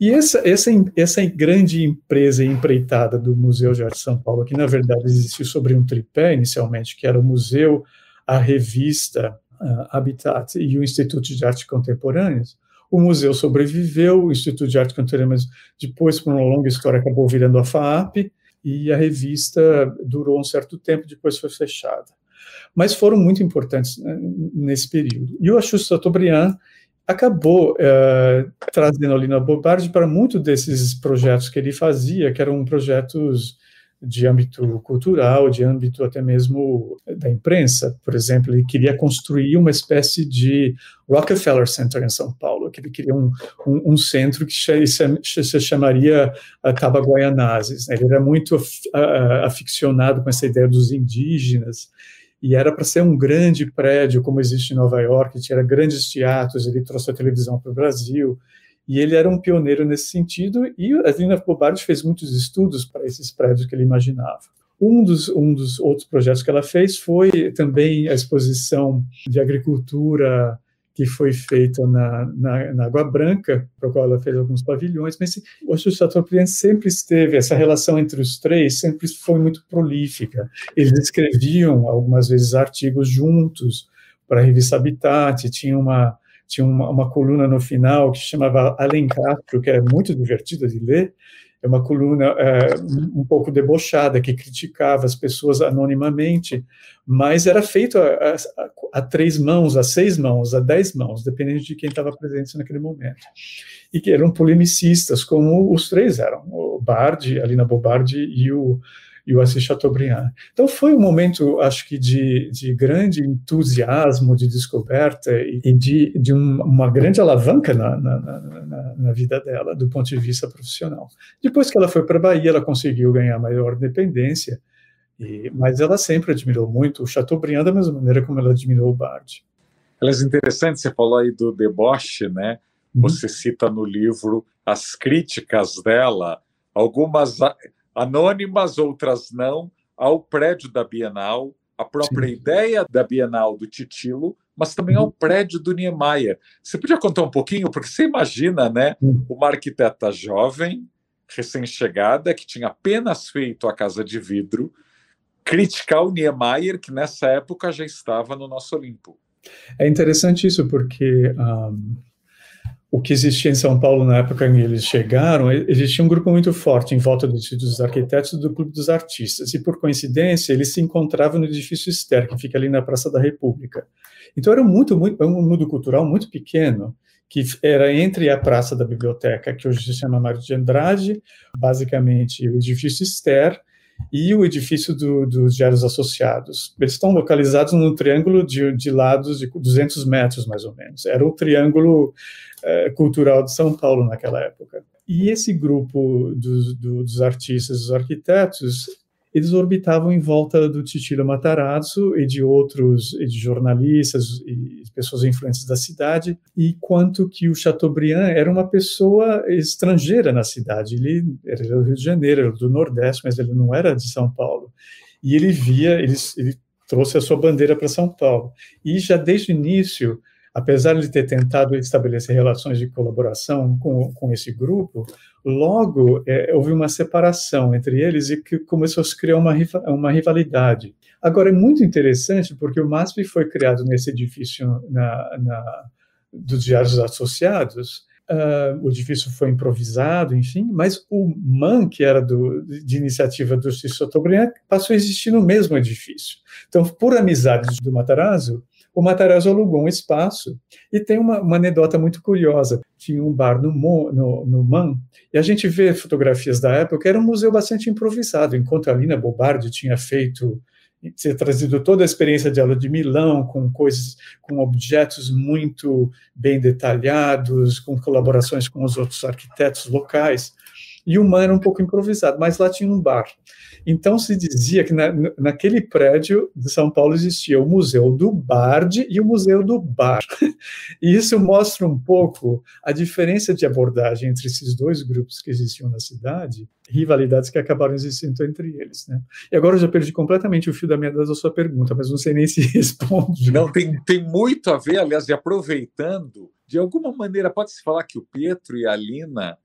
E essa, essa, essa grande empresa empreitada do Museu de Arte de São Paulo, que na verdade existiu sobre um tripé inicialmente, que era o museu, a revista uh, Habitat e o Instituto de Arte Contemporâneas, o museu sobreviveu, o Instituto de Arte Contemporânea, depois, por uma longa história, acabou virando a FAAP, e a revista durou um certo tempo, depois foi fechada. Mas foram muito importantes né, nesse período. E o Achus Chateaubriand acabou uh, trazendo a Lina Bobardi para muitos desses projetos que ele fazia, que eram projetos de âmbito cultural, de âmbito até mesmo da imprensa. Por exemplo, ele queria construir uma espécie de Rockefeller Center em São Paulo, que ele queria um, um, um centro que se, chamaria uh, Tabaguaianazes. Né? Ele era muito uh, aficionado com essa ideia dos indígenas, e era para ser um grande prédio, como existe em Nova York, tinha grandes teatros, ele trouxe a televisão para o Brasil, e ele era um pioneiro nesse sentido, e a Lina Bobardi fez muitos estudos para esses prédios que ele imaginava. Um dos, um dos outros projetos que ela fez foi também a exposição de agricultura que foi feita na, na, na, Água Branca, para a qual ela fez alguns pavilhões, mas o Instituto Chateaubriand sempre esteve, essa relação entre os três sempre foi muito prolífica. Eles escreviam algumas vezes artigos juntos para a revista Habitat, tinha uma, tinha uma, uma, coluna no final que chamava Alencastro, que é muito divertida de ler, é uma coluna é, um pouco debochada, que criticava as pessoas anonimamente, mas era feito a, a, a, três mãos, a seis mãos, a dez mãos, dependendo de quem estava presente naquele momento. E que eram polemicistas, como os três eram, o Bardi, a Lina Bobardi e o e o Assis Chateaubriand. Então foi um momento, acho que, de, de grande entusiasmo, de descoberta e de, de um, uma grande alavanca na, na, na, na, vida dela, do ponto de vista profissional. Depois que ela foi para a Bahia, ela conseguiu ganhar maior dependência, e, mas ela sempre admirou muito o Chateaubriand da mesma maneira como ela admirou o Bard. Elas é interessante, você falou aí do deboche, né? Uhum. Você cita no livro as críticas dela, algumas anônimas, outras não, ao prédio da Bienal, a própria Sim. ideia da Bienal do Titilo, mas também ao uhum. prédio do Niemeyer. Você podia contar um pouquinho, porque você imagina, né, uma arquiteta jovem, recém-chegada, que tinha apenas feito a Casa de Vidro, criticar o Niemeyer, que nessa época já estava no nosso Olimpo. É interessante isso, porque um, o que existia em São Paulo na época em que eles chegaram, existia um grupo muito forte em volta do Instituto dos Arquitetos e do Clube dos Artistas. E, por coincidência, eles se encontravam no edifício Ster, que fica ali na Praça da República. Então, era muito, muito, um mundo cultural muito pequeno, que era entre a Praça da Biblioteca, que hoje se chama Mário de Andrade, basicamente o edifício Ster, e o edifício do, dos Diários Associados. Eles estão localizados num triângulo de, de lados de 200 metros, mais ou menos. Era o triângulo é, cultural de São Paulo naquela época. E esse grupo dos, dos artistas, dos arquitetos, eles orbitavam em volta do Titilo Matarazzo e de outros e de jornalistas e pessoas influentes da cidade, e quanto que o Chateaubriand era uma pessoa estrangeira na cidade. Ele era do Rio de Janeiro, era do Nordeste, mas ele não era de São Paulo. e ele via, ele, ele trouxe a sua bandeira para São Paulo. E já desde o início, apesar de ter tentado estabelecer relações de colaboração com, com esse grupo, logo é, houve uma separação entre eles e que começou a se criar uma, uma rivalidade. Agora, é muito interessante porque o MASP foi criado nesse edifício na, na, dos Diários Associados, Uh, o edifício foi improvisado, enfim, mas o MAN, que era do, de iniciativa do Cícero Chateaubriand, passou a existir no mesmo edifício. Então, por amizade do Matarazzo, o Matarazzo alugou um espaço e tem uma, uma anedota muito curiosa. Tinha um bar no, no, no, MAN e a gente vê fotografias da época, era um museu bastante improvisado, enquanto a Lina Bobardi tinha feito trazido toda a experiência dela de Milão, com coisas, com objetos muito bem detalhados, com colaborações com os outros arquitetos locais. E o Man era um pouco improvisado, mas lá tinha um bar. Então se dizia que na, naquele prédio de São Paulo existia o Museu do Bard e o Museu do Bar. E isso mostra um pouco a diferença de abordagem entre esses dois grupos que existiam na cidade, rivalidades que acabaram existindo entre eles. Né? E agora eu já perdi completamente o fio da meada da sua pergunta, mas não sei nem se responde. Não, tem, tem muito a ver, aliás, e aproveitando, de alguma maneira, pode-se falar que o Pietro e a Lina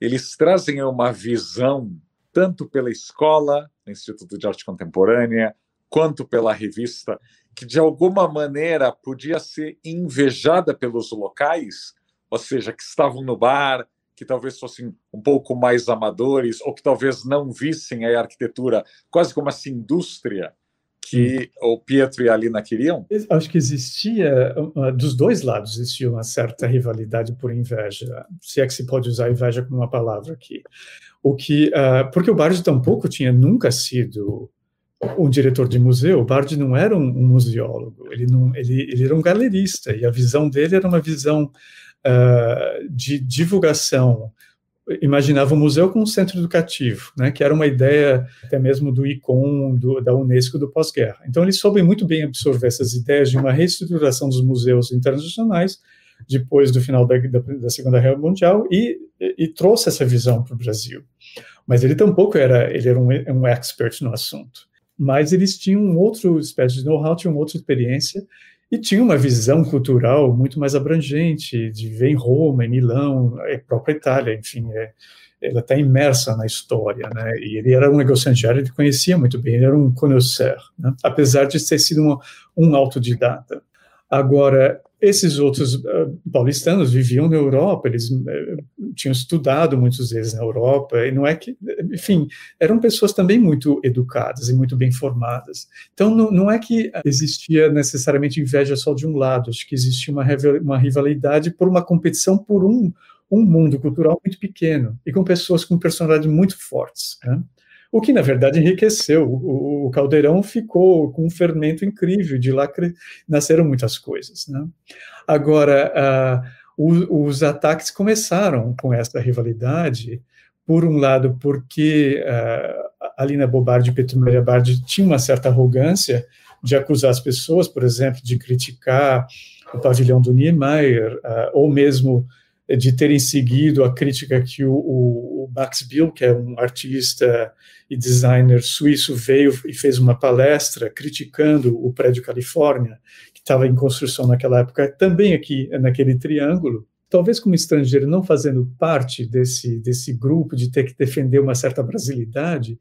eles trazem uma visão tanto pela escola, Instituto de Arte Contemporânea, quanto pela revista, que de alguma maneira podia ser invejada pelos locais, ou seja, que estavam no bar, que talvez fossem um pouco mais amadores, ou que talvez não vissem a arquitetura quase como essa indústria que o Pietro e a Alina queriam? Acho que existia, dos dois lados, existia uma certa rivalidade por inveja, se é que se pode usar inveja como uma palavra aqui. O que, uh, porque o Bardi tampouco tinha nunca sido um diretor de museu, o Bardi não era um, um museólogo, ele, não, ele, ele era um galerista, e a visão dele era uma visão uh, de divulgação imaginava o museu como um centro educativo, né, que era uma ideia até mesmo do ICOM, do, da Unesco do pós-guerra. Então, ele soube muito bem absorver essas ideias de uma reestruturação dos museus internacionais depois do final da, da, da Segunda Guerra Mundial e, e, e trouxe essa visão para o Brasil. Mas ele tampouco era, ele era um, um expert no assunto. Mas eles tinham um outro espécie de know-how, tinham outra experiência, e tinha uma visão cultural muito mais abrangente, de ver em Roma, em Milão, a própria Itália, enfim, é, ela está imersa na história, né? E ele era um negociante, ele conhecia muito bem, ele era um conhecer, né? apesar de ter sido uma, um autodidata. Agora, esses outros uh, paulistanos viviam na Europa, eles uh, tinham estudado muitos deles na Europa, e não é que, enfim, eram pessoas também muito educadas e muito bem formadas. Então, não, não é que existia necessariamente inveja só de um lado, acho que existia uma, uma rivalidade por uma competição por um, um mundo cultural muito pequeno e com pessoas com personalidades muito fortes. Né? O que na verdade enriqueceu. O, o, caldeirão ficou com um fermento incrível, de lá nasceram muitas coisas. Né? Agora, uh, o, os ataques começaram com essa rivalidade, por um lado, porque uh, a Lina Bobardi e Petro Maria Bardi tinham uma certa arrogância de acusar as pessoas, por exemplo, de criticar o pavilhão do Niemeyer, uh, ou mesmo de terem seguido a crítica que o, o, Max Bill, que é um artista e designer suíço, veio e fez uma palestra criticando o prédio Califórnia, que estava em construção naquela época, também aqui naquele triângulo. Talvez como estrangeiro, não fazendo parte desse, desse grupo, de ter que defender uma certa brasilidade,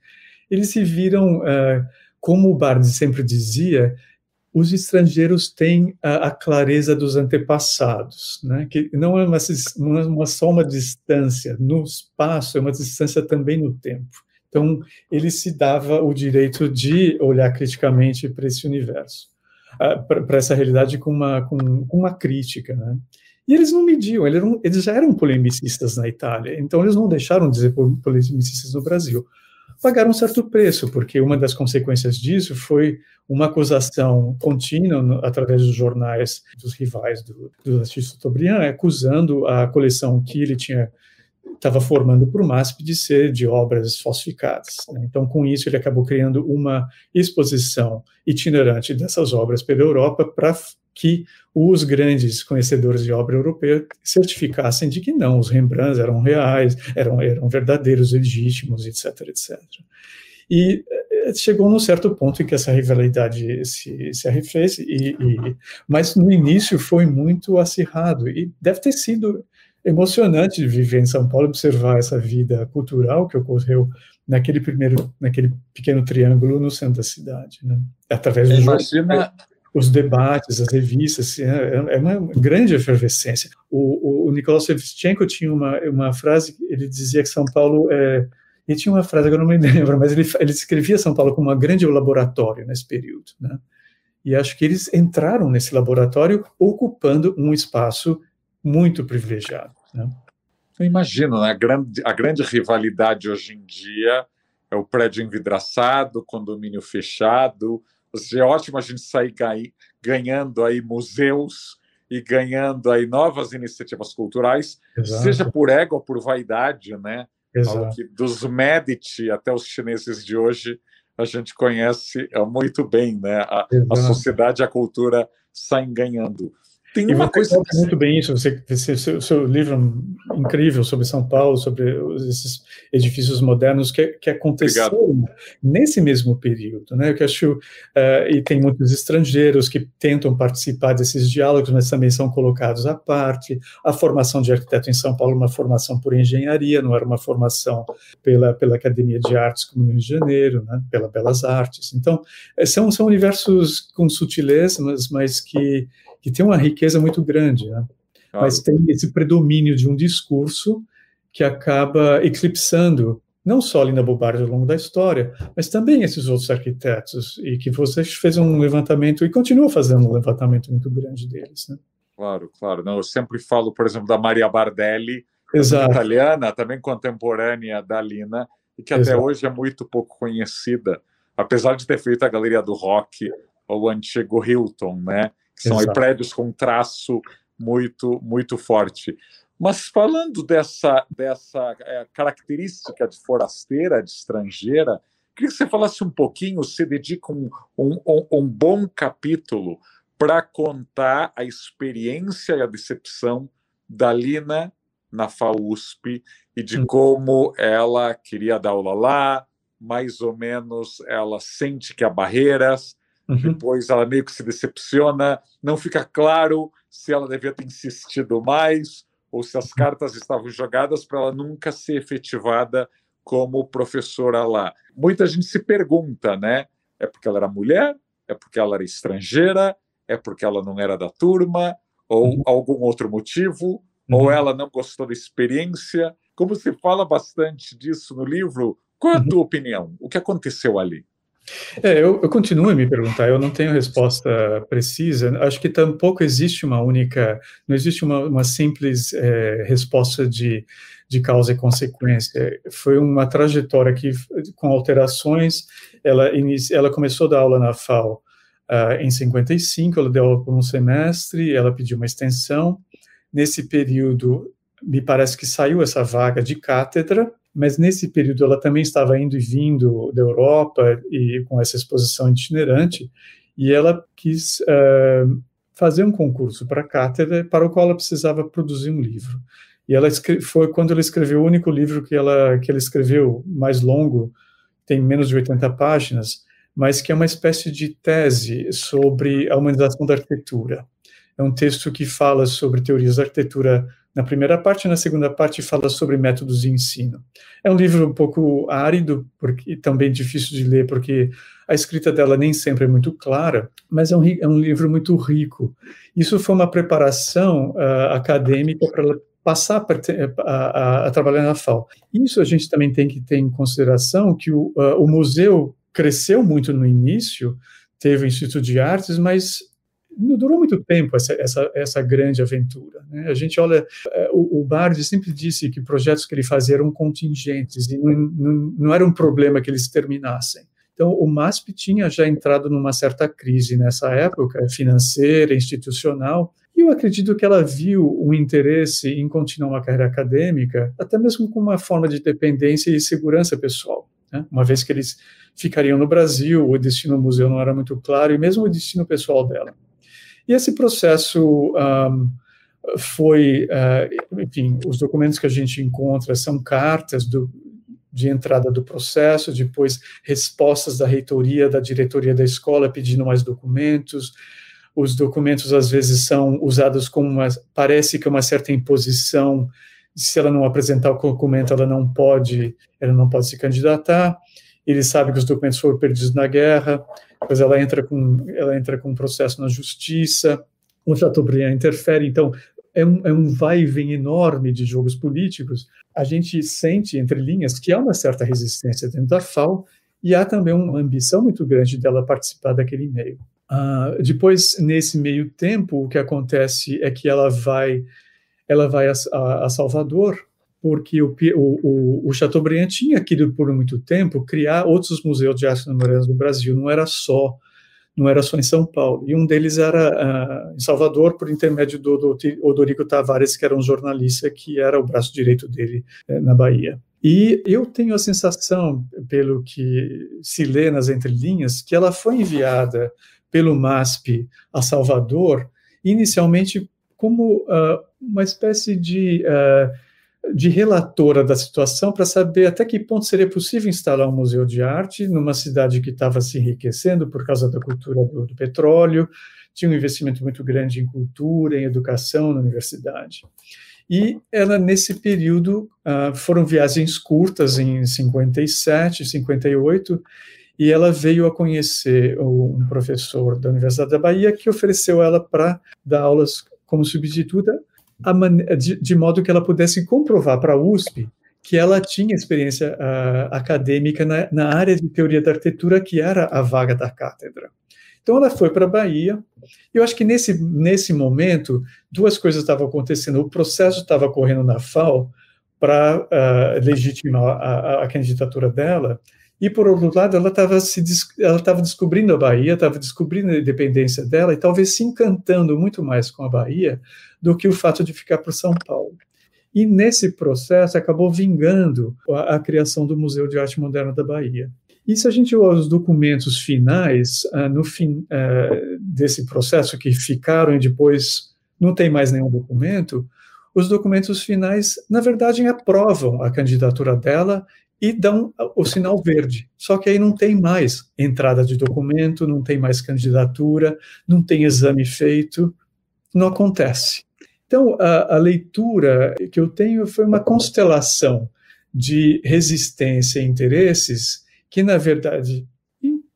eles se viram, uh, como o Bardi sempre dizia, os estrangeiros têm a, a, clareza dos antepassados, né? que não é uma, uma, uma, só uma distância no espaço, é uma distância também no tempo. Então, ele se dava o direito de olhar criticamente para esse universo, para essa realidade com uma, com, com uma crítica. Né? E eles não mediam, eles, eram, eles já eram polemicistas na Itália, então eles não deixaram de ser polemicistas no Brasil pagaram um certo preço, porque uma das consequências disso foi uma acusação contínua através dos jornais dos rivais do, do artista Chateaubriand, acusando a coleção que ele tinha estava formando para o MASP de ser de obras falsificadas. Né? Então, com isso, ele acabou criando uma exposição itinerante dessas obras pela Europa para que os grandes conhecedores de obra europeia certificassem de que não, os Rembrandts eram reais, eram, eram verdadeiros, legítimos, etc, etc. E chegou num certo ponto em que essa rivalidade se, se arrefece, e, e, mas no início foi muito acirrado, e deve ter sido emocionante viver em São Paulo, observar essa vida cultural que ocorreu naquele primeiro, naquele pequeno triângulo no centro da cidade, né? através do Imagina... os debates, as revistas, é, é, é uma grande efervescência. O, o, o Nicolau Shevchenko tinha uma, uma frase, ele dizia que São Paulo é ele tinha uma frase, eu não me lembro, mas ele, ele descrevia São Paulo como um grande laboratório nesse período. Né? E acho que eles entraram nesse laboratório ocupando um espaço muito privilegiado. Né? Eu imagino, né? a, grande, a grande rivalidade hoje em dia é o prédio envidraçado, condomínio fechado. É ótimo a gente sair ganhando aí museus e ganhando aí novas iniciativas culturais, Exato. seja por ego ou por vaidade, né? Que dos Medici até os chineses de hoje a gente conhece é, muito bem, né? A, a sociedade e a cultura saem ganhando. Tem uma coisa muito bem isso. Você, seu, seu livro incrível sobre São Paulo, sobre esses edifícios modernos que, que aconteceram Obrigado. nesse mesmo período, né? Eu acho uh, e tem muitos estrangeiros que tentam participar desses diálogos, mas também são colocados à parte. A formação de arquiteto em São Paulo, uma formação por engenharia, não era uma formação pela pela Academia de Artes como no Rio de Janeiro, né? Pela Belas Artes. Então eh, são são universos com sutileza, mas, mas que que tem uma riqueza muito grande, né? claro. mas tem esse predomínio de um discurso que acaba eclipsando não só Lina Bobardi ao longo da história, mas também esses outros arquitetos, e que você fez um levantamento, e continua fazendo um levantamento muito grande deles. Né? Claro, claro. Não, eu sempre falo, por exemplo, da Maria Bardelli, italiana, também contemporânea da Lina, e que Exato. até hoje é muito pouco conhecida, apesar de ter feito a Galeria do Rock, ou o antigo Hilton, né? São prédios com traço muito, muito forte. Mas falando dessa, dessa é, característica de forasteira, de estrangeira, queria que você falasse um pouquinho, você dedica um, um, um bom capítulo para contar a experiência e a decepção da Lina na FAUSP e de como ela queria dar aula lá, mais ou menos ela sente que há barreiras, Uhum. Depois ela meio que se decepciona, não fica claro se ela devia ter insistido mais ou se as cartas estavam jogadas para ela nunca ser efetivada como professora lá. Muita gente se pergunta, né? É porque ela era mulher? É porque ela era estrangeira? É porque ela não era da turma? Ou uhum. algum outro motivo? Uhum. Ou ela não gostou da experiência? Como se fala bastante disso no livro, qual é a uhum. tua opinião? O que aconteceu ali? É, eu, eu, continuo a me perguntar, eu não tenho resposta precisa. Acho que tampouco existe uma única, não existe uma, uma simples é, resposta de, de causa e consequência. Foi uma trajetória que, com alterações, ela, ela começou a dar aula na FAO uh, em 55, ela deu aula por um semestre, ela pediu uma extensão. Nesse período, me parece que saiu essa vaga de cátedra, mas nesse período ela também estava indo e vindo da Europa e com essa exposição itinerante, e ela quis uh, fazer um concurso para cátedra, para o qual ela precisava produzir um livro. E ela foi quando ela escreveu o único livro que ela que ela escreveu mais longo, tem menos de 80 páginas, mas que é uma espécie de tese sobre a humanização da arquitetura. É um texto que fala sobre teorias da arquitetura na primeira parte, na segunda parte fala sobre métodos de ensino. É um livro um pouco árido porque, também difícil de ler, porque a escrita dela nem sempre é muito clara, mas é um, é um livro muito rico. Isso foi uma preparação uh, acadêmica para ela passar a, a, a, trabalhar na FAO. Isso a gente também tem que ter em consideração que o, uh, o museu cresceu muito no início, teve o Instituto de Artes, mas não durou muito tempo essa, essa, essa grande aventura. Né? A gente olha, é, o, o Bardi sempre disse que projetos que ele fazia eram contingentes e não, não, não era um problema que eles terminassem. Então, o MASP tinha já entrado numa certa crise nessa época, financeira, institucional, e eu acredito que ela viu um interesse em continuar uma carreira acadêmica, até mesmo com uma forma de dependência e segurança pessoal. Né? Uma vez que eles ficariam no Brasil, o destino do museu não era muito claro, e mesmo o destino pessoal dela. E esse processo um, foi, uh, enfim, os documentos que a gente encontra são cartas do, de entrada do processo, depois respostas da reitoria, da diretoria da escola pedindo mais documentos. Os documentos às vezes são usados como uma, parece que é uma certa imposição. Se ela não apresentar o documento, ela não pode, ela não pode se candidatar. Ele sabe que os documentos foram perdidos na guerra. Depois ela entra com, ela entra com um processo na justiça. O Chateaubriand interfere. Então é um, é um vai e vem enorme de jogos políticos, a gente sente, entre linhas, que há uma certa resistência dentro da FAO e há também uma ambição muito grande dela participar daquele meio. Uh, depois, nesse meio tempo, o que acontece é que ela vai, ela vai a, a, a Salvador, porque o, o, o, Chateaubriand tinha querido por muito tempo criar outros museus de arte contemporânea do Brasil, não era só não era só em São Paulo. E um deles era uh, em Salvador, por intermédio do, do Odorico Tavares, que era um jornalista que era o braço direito dele uh, na Bahia. E eu tenho a sensação, pelo que se lê nas entrelinhas, que ela foi enviada pelo MASP a Salvador, inicialmente como uh, uma espécie de uh, de relatora da situação para saber até que ponto seria possível instalar um museu de arte numa cidade que estava se enriquecendo por causa da cultura do, do petróleo, tinha um investimento muito grande em cultura, em educação na universidade. E ela, nesse período, uh, foram viagens curtas em 57, 58, e ela veio a conhecer um professor da Universidade da Bahia que ofereceu ela para dar aulas como substituta de, de, modo que ela pudesse comprovar para a USP que ela tinha experiência uh, acadêmica na, na, área de teoria da arquitetura, que era a vaga da cátedra. Então ela foi para a Bahia. Eu acho que nesse, nesse momento, duas coisas estavam acontecendo. O processo estava correndo na FAO para uh, legitimar a, a, candidatura dela, e por outro lado, ela estava ela descobrindo a Bahia, estava descobrindo a independência dela e talvez se encantando muito mais com a Bahia do que o fato de ficar por São Paulo. E nesse processo acabou vingando a, a criação do Museu de Arte Moderna da Bahia. E se a gente olha os documentos finais, uh, no fim uh, desse processo, que ficaram e depois não tem mais nenhum documento, os documentos finais, na verdade, aprovam a candidatura dela e dão o sinal verde. Só que aí não tem mais entrada de documento, não tem mais candidatura, não tem exame feito, não acontece. Então, a, a leitura que eu tenho foi uma constelação de resistência e interesses que, na verdade,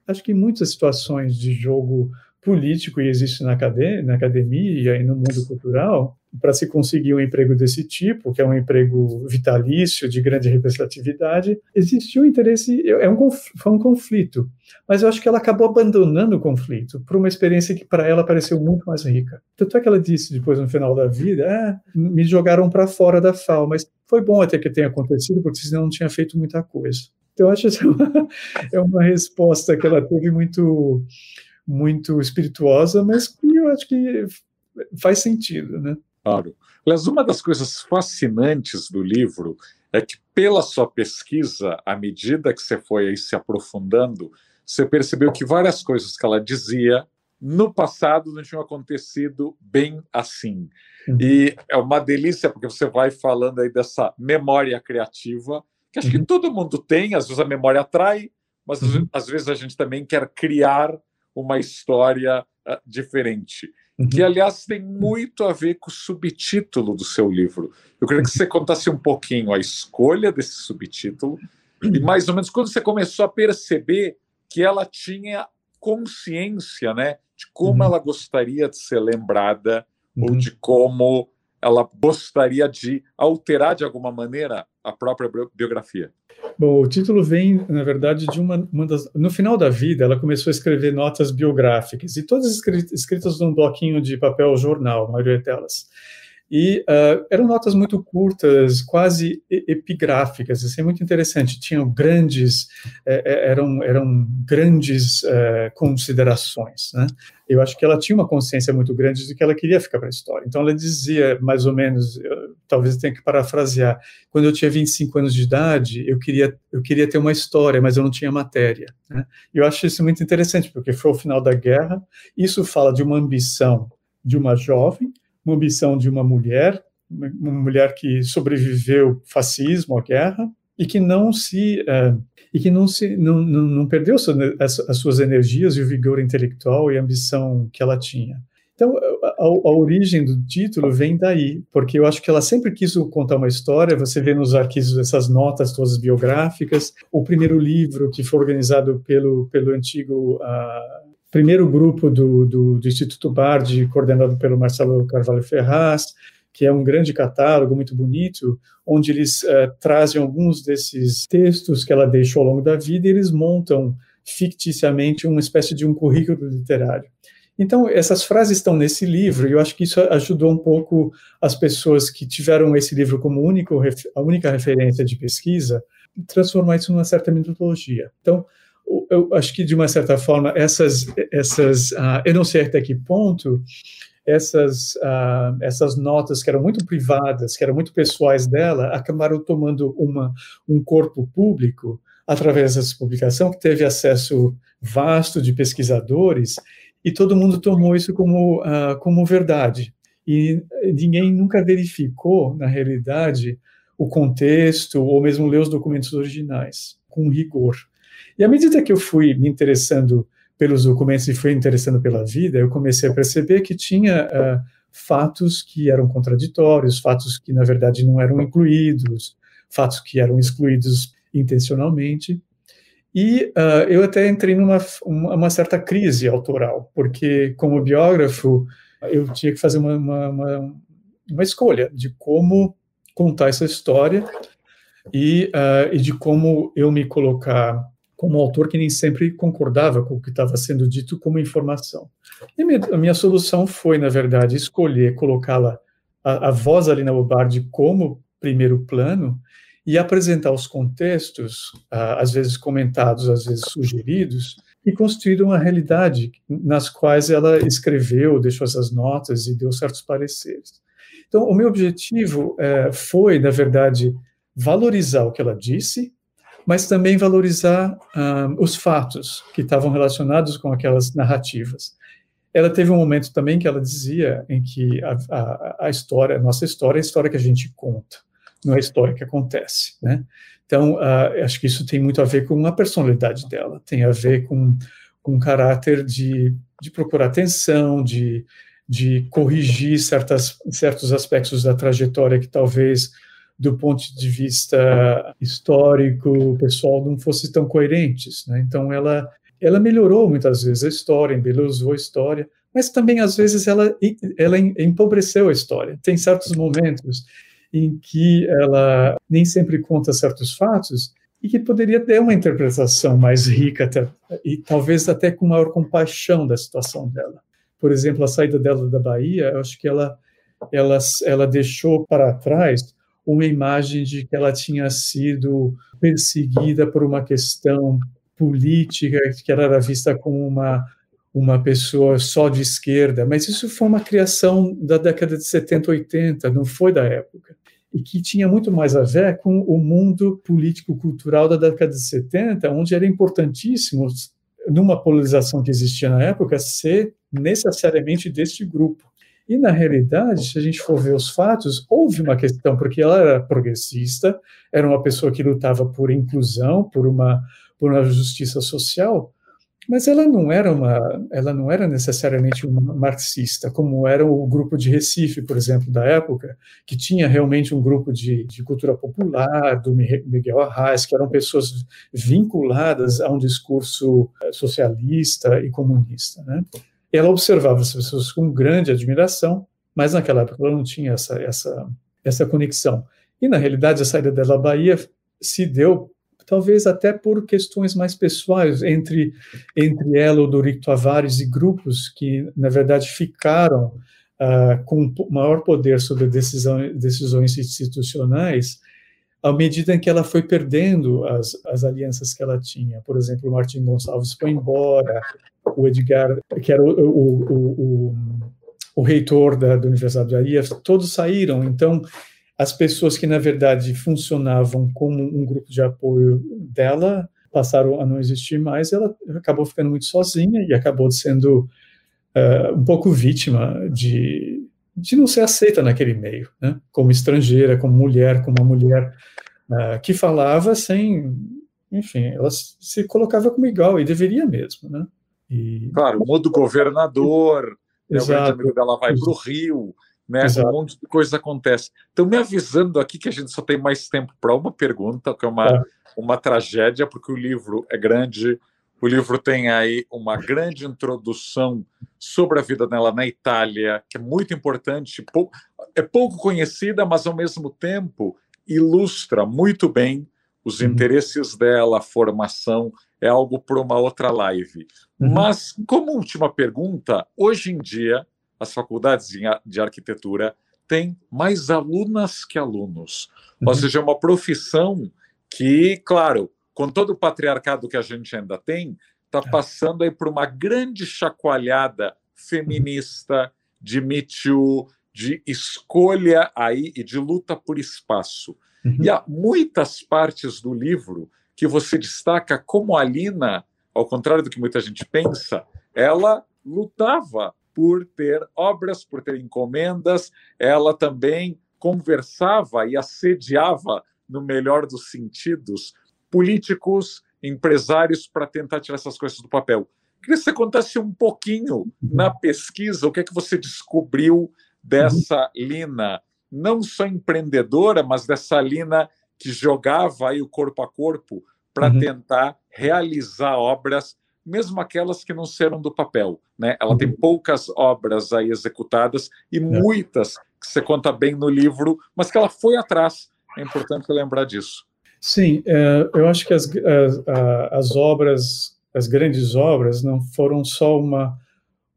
acho que em muitas situações de jogo político e existe na academia, na academia e no mundo cultural, para se conseguir um emprego desse tipo, que é um emprego vitalício, de grande representatividade, existiu um interesse, é um, foi um conflito. Mas eu acho que ela acabou abandonando o conflito por uma experiência que para ela pareceu muito mais rica. Tanto é que ela disse depois, no final da vida, ah, me jogaram para fora da FAO, mas foi bom até que tenha acontecido, porque senão não tinha feito muita coisa. Então, eu acho que é uma, é uma resposta que ela teve muito, muito espirituosa, mas que eu acho que faz sentido, né? Claro. Aliás, uma das coisas fascinantes do livro é que, pela sua pesquisa, à medida que você foi se aprofundando, você percebeu que várias coisas que ela dizia no passado não tinham acontecido bem assim. Uhum. E é uma delícia, porque você vai falando aí dessa memória criativa, que acho uhum. que todo mundo tem, às vezes a memória atrai, mas uhum. às vezes a gente também quer criar uma história uh, diferente uhum. que, aliás, tem muito a ver com o subtítulo do seu livro. Eu queria que você contasse um pouquinho a escolha desse subtítulo e, mais ou menos, quando você começou a perceber que ela tinha consciência né, de como uhum. ela gostaria de ser lembrada uhum. ou de como ela gostaria de alterar de alguma maneira a própria biografia. Bom, o título vem, na verdade, de uma, uma das. No final da vida, ela começou a escrever notas biográficas, e todas escritas num bloquinho de papel jornal, a maioria delas. E uh, eram notas muito curtas, quase epigráficas, assim, muito interessante. Tinham grandes, eh, eh, eram, eram grandes uh, considerações. Né? Eu acho que ela tinha uma consciência muito grande de que ela queria ficar para a história. Então ela dizia, mais ou menos, eu, talvez eu tenha que parafrasear, quando eu tinha 25 anos de idade, eu queria, eu queria ter uma história, mas eu não tinha matéria. Né? Eu acho isso muito interessante, porque foi o final da guerra, isso fala de uma ambição de uma jovem, uma ambição de uma mulher, uma mulher que sobreviveu fascismo, à guerra, e que não se uh, e que não se não, não perdeu as, as, suas energias e o vigor intelectual e a ambição que ela tinha. Então, a, a, origem do título vem daí, porque eu acho que ela sempre quis contar uma história. Você vê nos arquivos essas notas todas biográficas. O primeiro livro que foi organizado pelo pelo antigo uh, primeiro grupo do, do, do Instituto Bardi, coordenado pelo Marcelo Carvalho Ferraz, que é um grande catálogo muito bonito, onde eles uh, trazem alguns desses textos que ela deixou ao longo da vida e eles montam ficticiamente uma espécie de um currículo literário. Então, essas frases estão nesse livro, e eu acho que isso ajudou um pouco as pessoas que tiveram esse livro como único, a única referência de pesquisa, transformar isso numa certa metodologia. Então, eu acho que, de uma certa forma, essas, essas uh, eu não sei até que ponto, essas, uh, essas notas que eram muito privadas, que eram muito pessoais dela, acabaram tomando uma, um corpo público através dessa publicação, que teve acesso vasto de pesquisadores, e todo mundo tomou isso como, uh, como verdade. E ninguém nunca verificou, na realidade, o contexto, ou mesmo ler os documentos originais, com rigor. E à medida que eu fui me interessando pelos documentos e fui interessando pela vida, eu comecei a perceber que tinha uh, fatos que eram contraditórios, fatos que na verdade não eram incluídos, fatos que eram excluídos intencionalmente. E uh, eu até entrei numa uma, certa crise autoral, porque como biógrafo eu tinha que fazer uma, uma, uma, uma escolha de como contar essa história e, uh, e de como eu me colocar como autor que nem sempre concordava com o que estava sendo dito como informação. E a minha, solução foi, na verdade, escolher colocá-la, a, a voz ali na Bobardi como primeiro plano e apresentar os contextos, às vezes comentados, às vezes sugeridos, e construir uma realidade nas quais ela escreveu, deixou essas notas e deu certos pareceres. Então, o meu objetivo uh, foi, na verdade, valorizar o que ela disse, mas também valorizar ah, os fatos que estavam relacionados com aquelas narrativas. Ela teve um momento também que ela dizia em que a, a, a história, a nossa história é a história que a gente conta, não é a história que acontece, né? Então, uh, acho que isso tem muito a ver com a personalidade dela, tem a ver com, com um caráter de, de procurar atenção, de, de corrigir certas, certos aspectos da trajetória que talvez do ponto de vista histórico, pessoal não fosse tão coerentes. Né? Então, ela, ela melhorou muitas vezes a história, embelezou a história, mas também, às vezes, ela, ela empobreceu a história. Tem certos momentos em que ela nem sempre conta certos fatos e que poderia ter uma interpretação mais rica até, e talvez até com maior compaixão da situação dela. Por exemplo, a saída dela da Bahia, eu acho que ela, ela, ela deixou para trás uma imagem de que ela tinha sido perseguida por uma questão política, que ela era vista como uma, uma pessoa só de esquerda, mas isso foi uma criação da década de 70, 80, não foi da época. E que tinha muito mais a ver com o mundo político-cultural da década de 70, onde era importantíssimo, numa polarização que existia na época, ser necessariamente deste grupo. E, na realidade, se a gente for ver os fatos, houve uma questão, porque ela era progressista, era uma pessoa que lutava por inclusão, por uma, por uma justiça social, mas ela não era uma, ela não era necessariamente uma marxista, como era o grupo de Recife, por exemplo, da época, que tinha realmente um grupo de, de cultura popular, do Miguel Arraes, que eram pessoas vinculadas a um discurso eh, socialista e comunista, né? Ela observava as pessoas com grande admiração, mas naquela época ela não tinha essa, essa, essa conexão. E, na realidade, a saída dela à Bahia se deu, talvez até por questões mais pessoais, entre, entre ela, o Dorito Tavares e grupos que, na verdade, ficaram uh, com maior poder sobre decisão, decisões institucionais, à medida em que ela foi perdendo as, as alianças que ela tinha. Por exemplo, o Martim Gonçalves foi embora, o Edgar, que era o, o, o, o reitor da, da Universidade de Bahia, todos saíram. Então, as pessoas que, na verdade, funcionavam como um grupo de apoio dela passaram a não existir mais. Ela acabou ficando muito sozinha e acabou sendo uh, um pouco vítima de, de não ser aceita naquele meio, né? como estrangeira, como mulher, como uma mulher uh, que falava sem, enfim, ela se colocava como igual, e deveria mesmo, né? E... Claro, muda o governador, né, o grande amigo dela vai para o Rio, né? Um monte de coisa acontece. Então, me avisando aqui que a gente só tem mais tempo para uma pergunta, que é uma, é. uma tragédia, porque o livro é grande, o livro tem aí uma grande introdução sobre a vida dela na Itália, que é muito importante, é pouco conhecida, mas ao mesmo tempo ilustra muito bem os uhum. interesses dela, a formação, é algo para uma outra live. Uhum. Mas, como última pergunta, hoje em dia, as faculdades de arquitetura têm mais alunas que alunos. Uhum. Ou seja, é uma profissão que, claro, com todo o patriarcado que a gente ainda tem, está é. passando aí por uma grande chacoalhada feminista, de Me Too, de escolha aí e de luta por espaço. Uhum. E há muitas partes do livro que você destaca como a Lina, ao contrário do que muita gente pensa, ela lutava por ter obras, por ter encomendas, ela também conversava e assediava, no melhor dos sentidos, políticos, empresários para tentar tirar essas coisas do papel. Queria que você contasse um pouquinho na pesquisa o que é que você descobriu dessa Lina não só empreendedora, mas dessa Lina que jogava aí o corpo a corpo para uhum. tentar realizar obras, mesmo aquelas que não serão do papel. Né? Ela uhum. tem poucas obras aí executadas e é. muitas que você conta bem no livro, mas que ela foi atrás. É importante lembrar disso. Sim, é, eu acho que as, as, as obras, as grandes obras, não foram só uma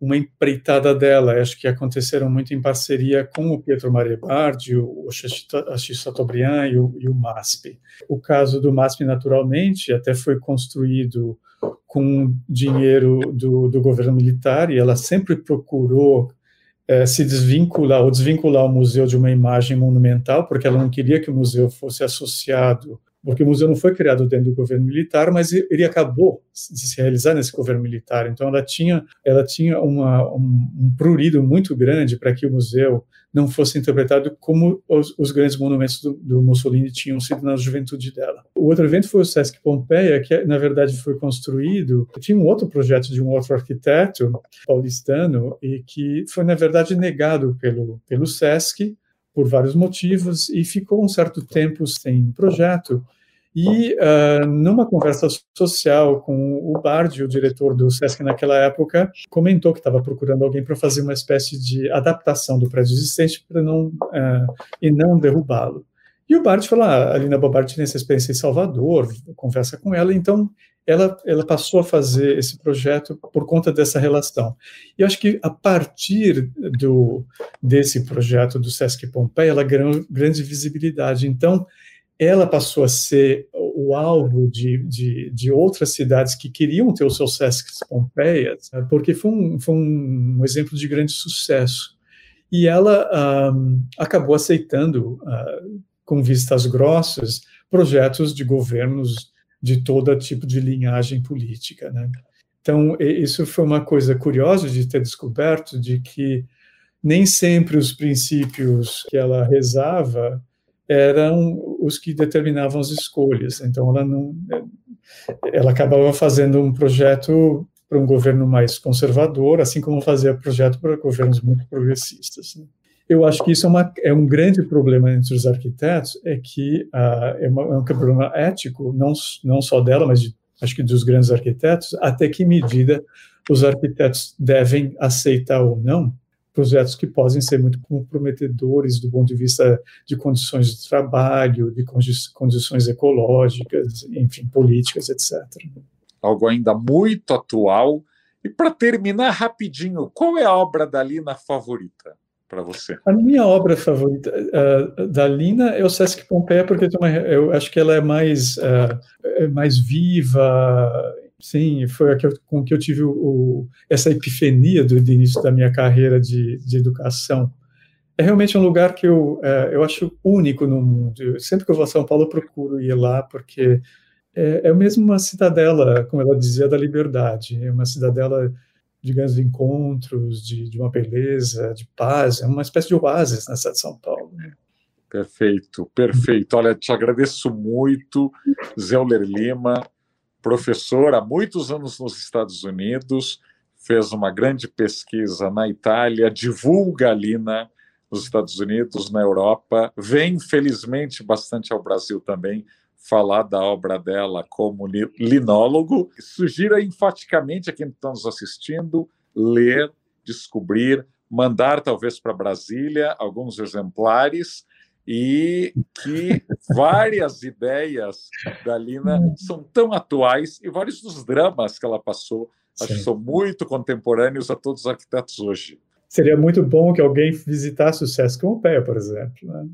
uma empreitada dela, acho que aconteceram muito em parceria com o Pietro Marebardi, o Assis Chateaubriand e o, e o MASP. O caso do MASP, naturalmente, até foi construído com dinheiro do, do governo militar, e ela sempre procurou é, se desvincular ou desvincular o museu de uma imagem monumental, porque ela não queria que o museu fosse associado porque o museu não foi criado dentro do governo militar, mas ele acabou de se realizar nesse governo militar. Então, ela tinha, ela tinha uma, um, um prurido muito grande para que o museu não fosse interpretado como os, os grandes monumentos do, do, Mussolini tinham sido na juventude dela. O outro evento foi o Sesc Pompeia, que na verdade foi construído. Tinha um outro projeto de um outro arquiteto paulistano e que foi na verdade negado pelo pelo Sesc por vários motivos e ficou um certo tempo sem projeto. E uh, numa conversa social com o Bardi, o diretor do SESC naquela época, comentou que estava procurando alguém para fazer uma espécie de adaptação do prédio existente para não uh, e não derrubá-lo. E o Bardi falou: ah, a Lina Bobardi tem essa experiência em Salvador, conversa com ela. Então ela, ela passou a fazer esse projeto por conta dessa relação. E acho que a partir do, desse projeto do Sesc Pompeia, ela ganhou grande visibilidade. Então, ela passou a ser o alvo de, de, de outras cidades que queriam ter o seu Sesc Pompeia, porque foi um, foi um exemplo de grande sucesso. E ela um, acabou aceitando, uh, com vistas grossas, projetos de governos de todo tipo de linhagem política. Né? Então, isso foi uma coisa curiosa de ter descoberto, de que nem sempre os princípios que ela rezava eram os que determinavam as escolhas. Então, ela não, ela acabava fazendo um projeto para um governo mais conservador, assim como fazia projeto para governos muito progressistas. Né? Eu acho que isso é, uma, é, um grande problema entre os arquitetos, é que uh, é, uma, é, um problema ético, não, não só dela, mas de, acho que dos grandes arquitetos, até que medida os arquitetos devem aceitar ou não projetos que podem ser muito comprometedores do ponto de vista de condições de trabalho, de condições ecológicas, enfim, políticas, etc. Algo ainda muito atual. E para terminar rapidinho, qual é a obra da Lina favorita? Para você? A minha obra favorita uh, da Lina é o Sesc Pompeia, porque eu acho que ela é mais, uh, é mais viva. Sim, foi que eu, com que eu tive o, o, essa epifania do, do, início da minha carreira de, de educação. É realmente um lugar que eu, uh, eu acho único no mundo. Eu, sempre que eu vou a São Paulo, eu procuro ir lá, porque é, é mesmo uma cidadela, como ela dizia, da liberdade. É uma cidadela de grandes encontros, de, de uma beleza, de paz, é uma espécie de oásis na cidade de São Paulo. Né? Perfeito, perfeito. Olha, te agradeço muito, Zé Euler Lima, professor há muitos anos nos Estados Unidos, fez uma grande pesquisa na Itália, divulga ali na, nos Estados Unidos, na Europa, vem, felizmente, bastante ao Brasil também, falar da obra dela como linólogo. Sugiro enfaticamente a quem está nos assistindo ler, descobrir, mandar talvez para Brasília alguns exemplares e que várias ideias da Lina são tão atuais e vários dos dramas que ela passou acho que são muito contemporâneos a todos os arquitetos hoje. Seria muito bom que alguém visitasse o Sesc Pompeia, por exemplo. Né?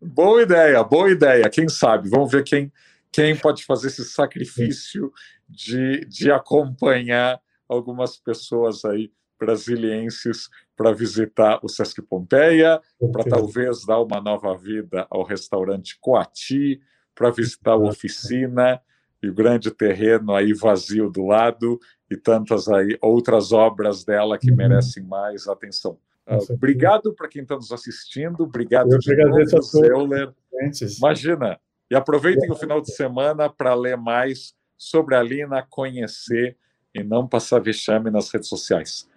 Boa ideia, boa ideia. Quem sabe? Vamos ver quem, quem pode fazer esse sacrifício de, de acompanhar algumas pessoas aí brasilienses para visitar o Sesc Pompeia, para talvez dar uma nova vida ao restaurante Coati, para visitar a oficina e o grande terreno aí vazio do lado e tantas aí outras obras dela que uhum. merecem mais atenção. Uh, obrigado para quem está nos assistindo, obrigado Eu de novo, Zeuler. Imagina, e aproveitem o final de semana para ler mais sobre a Lina, conhecer e não passar vexame nas redes sociais.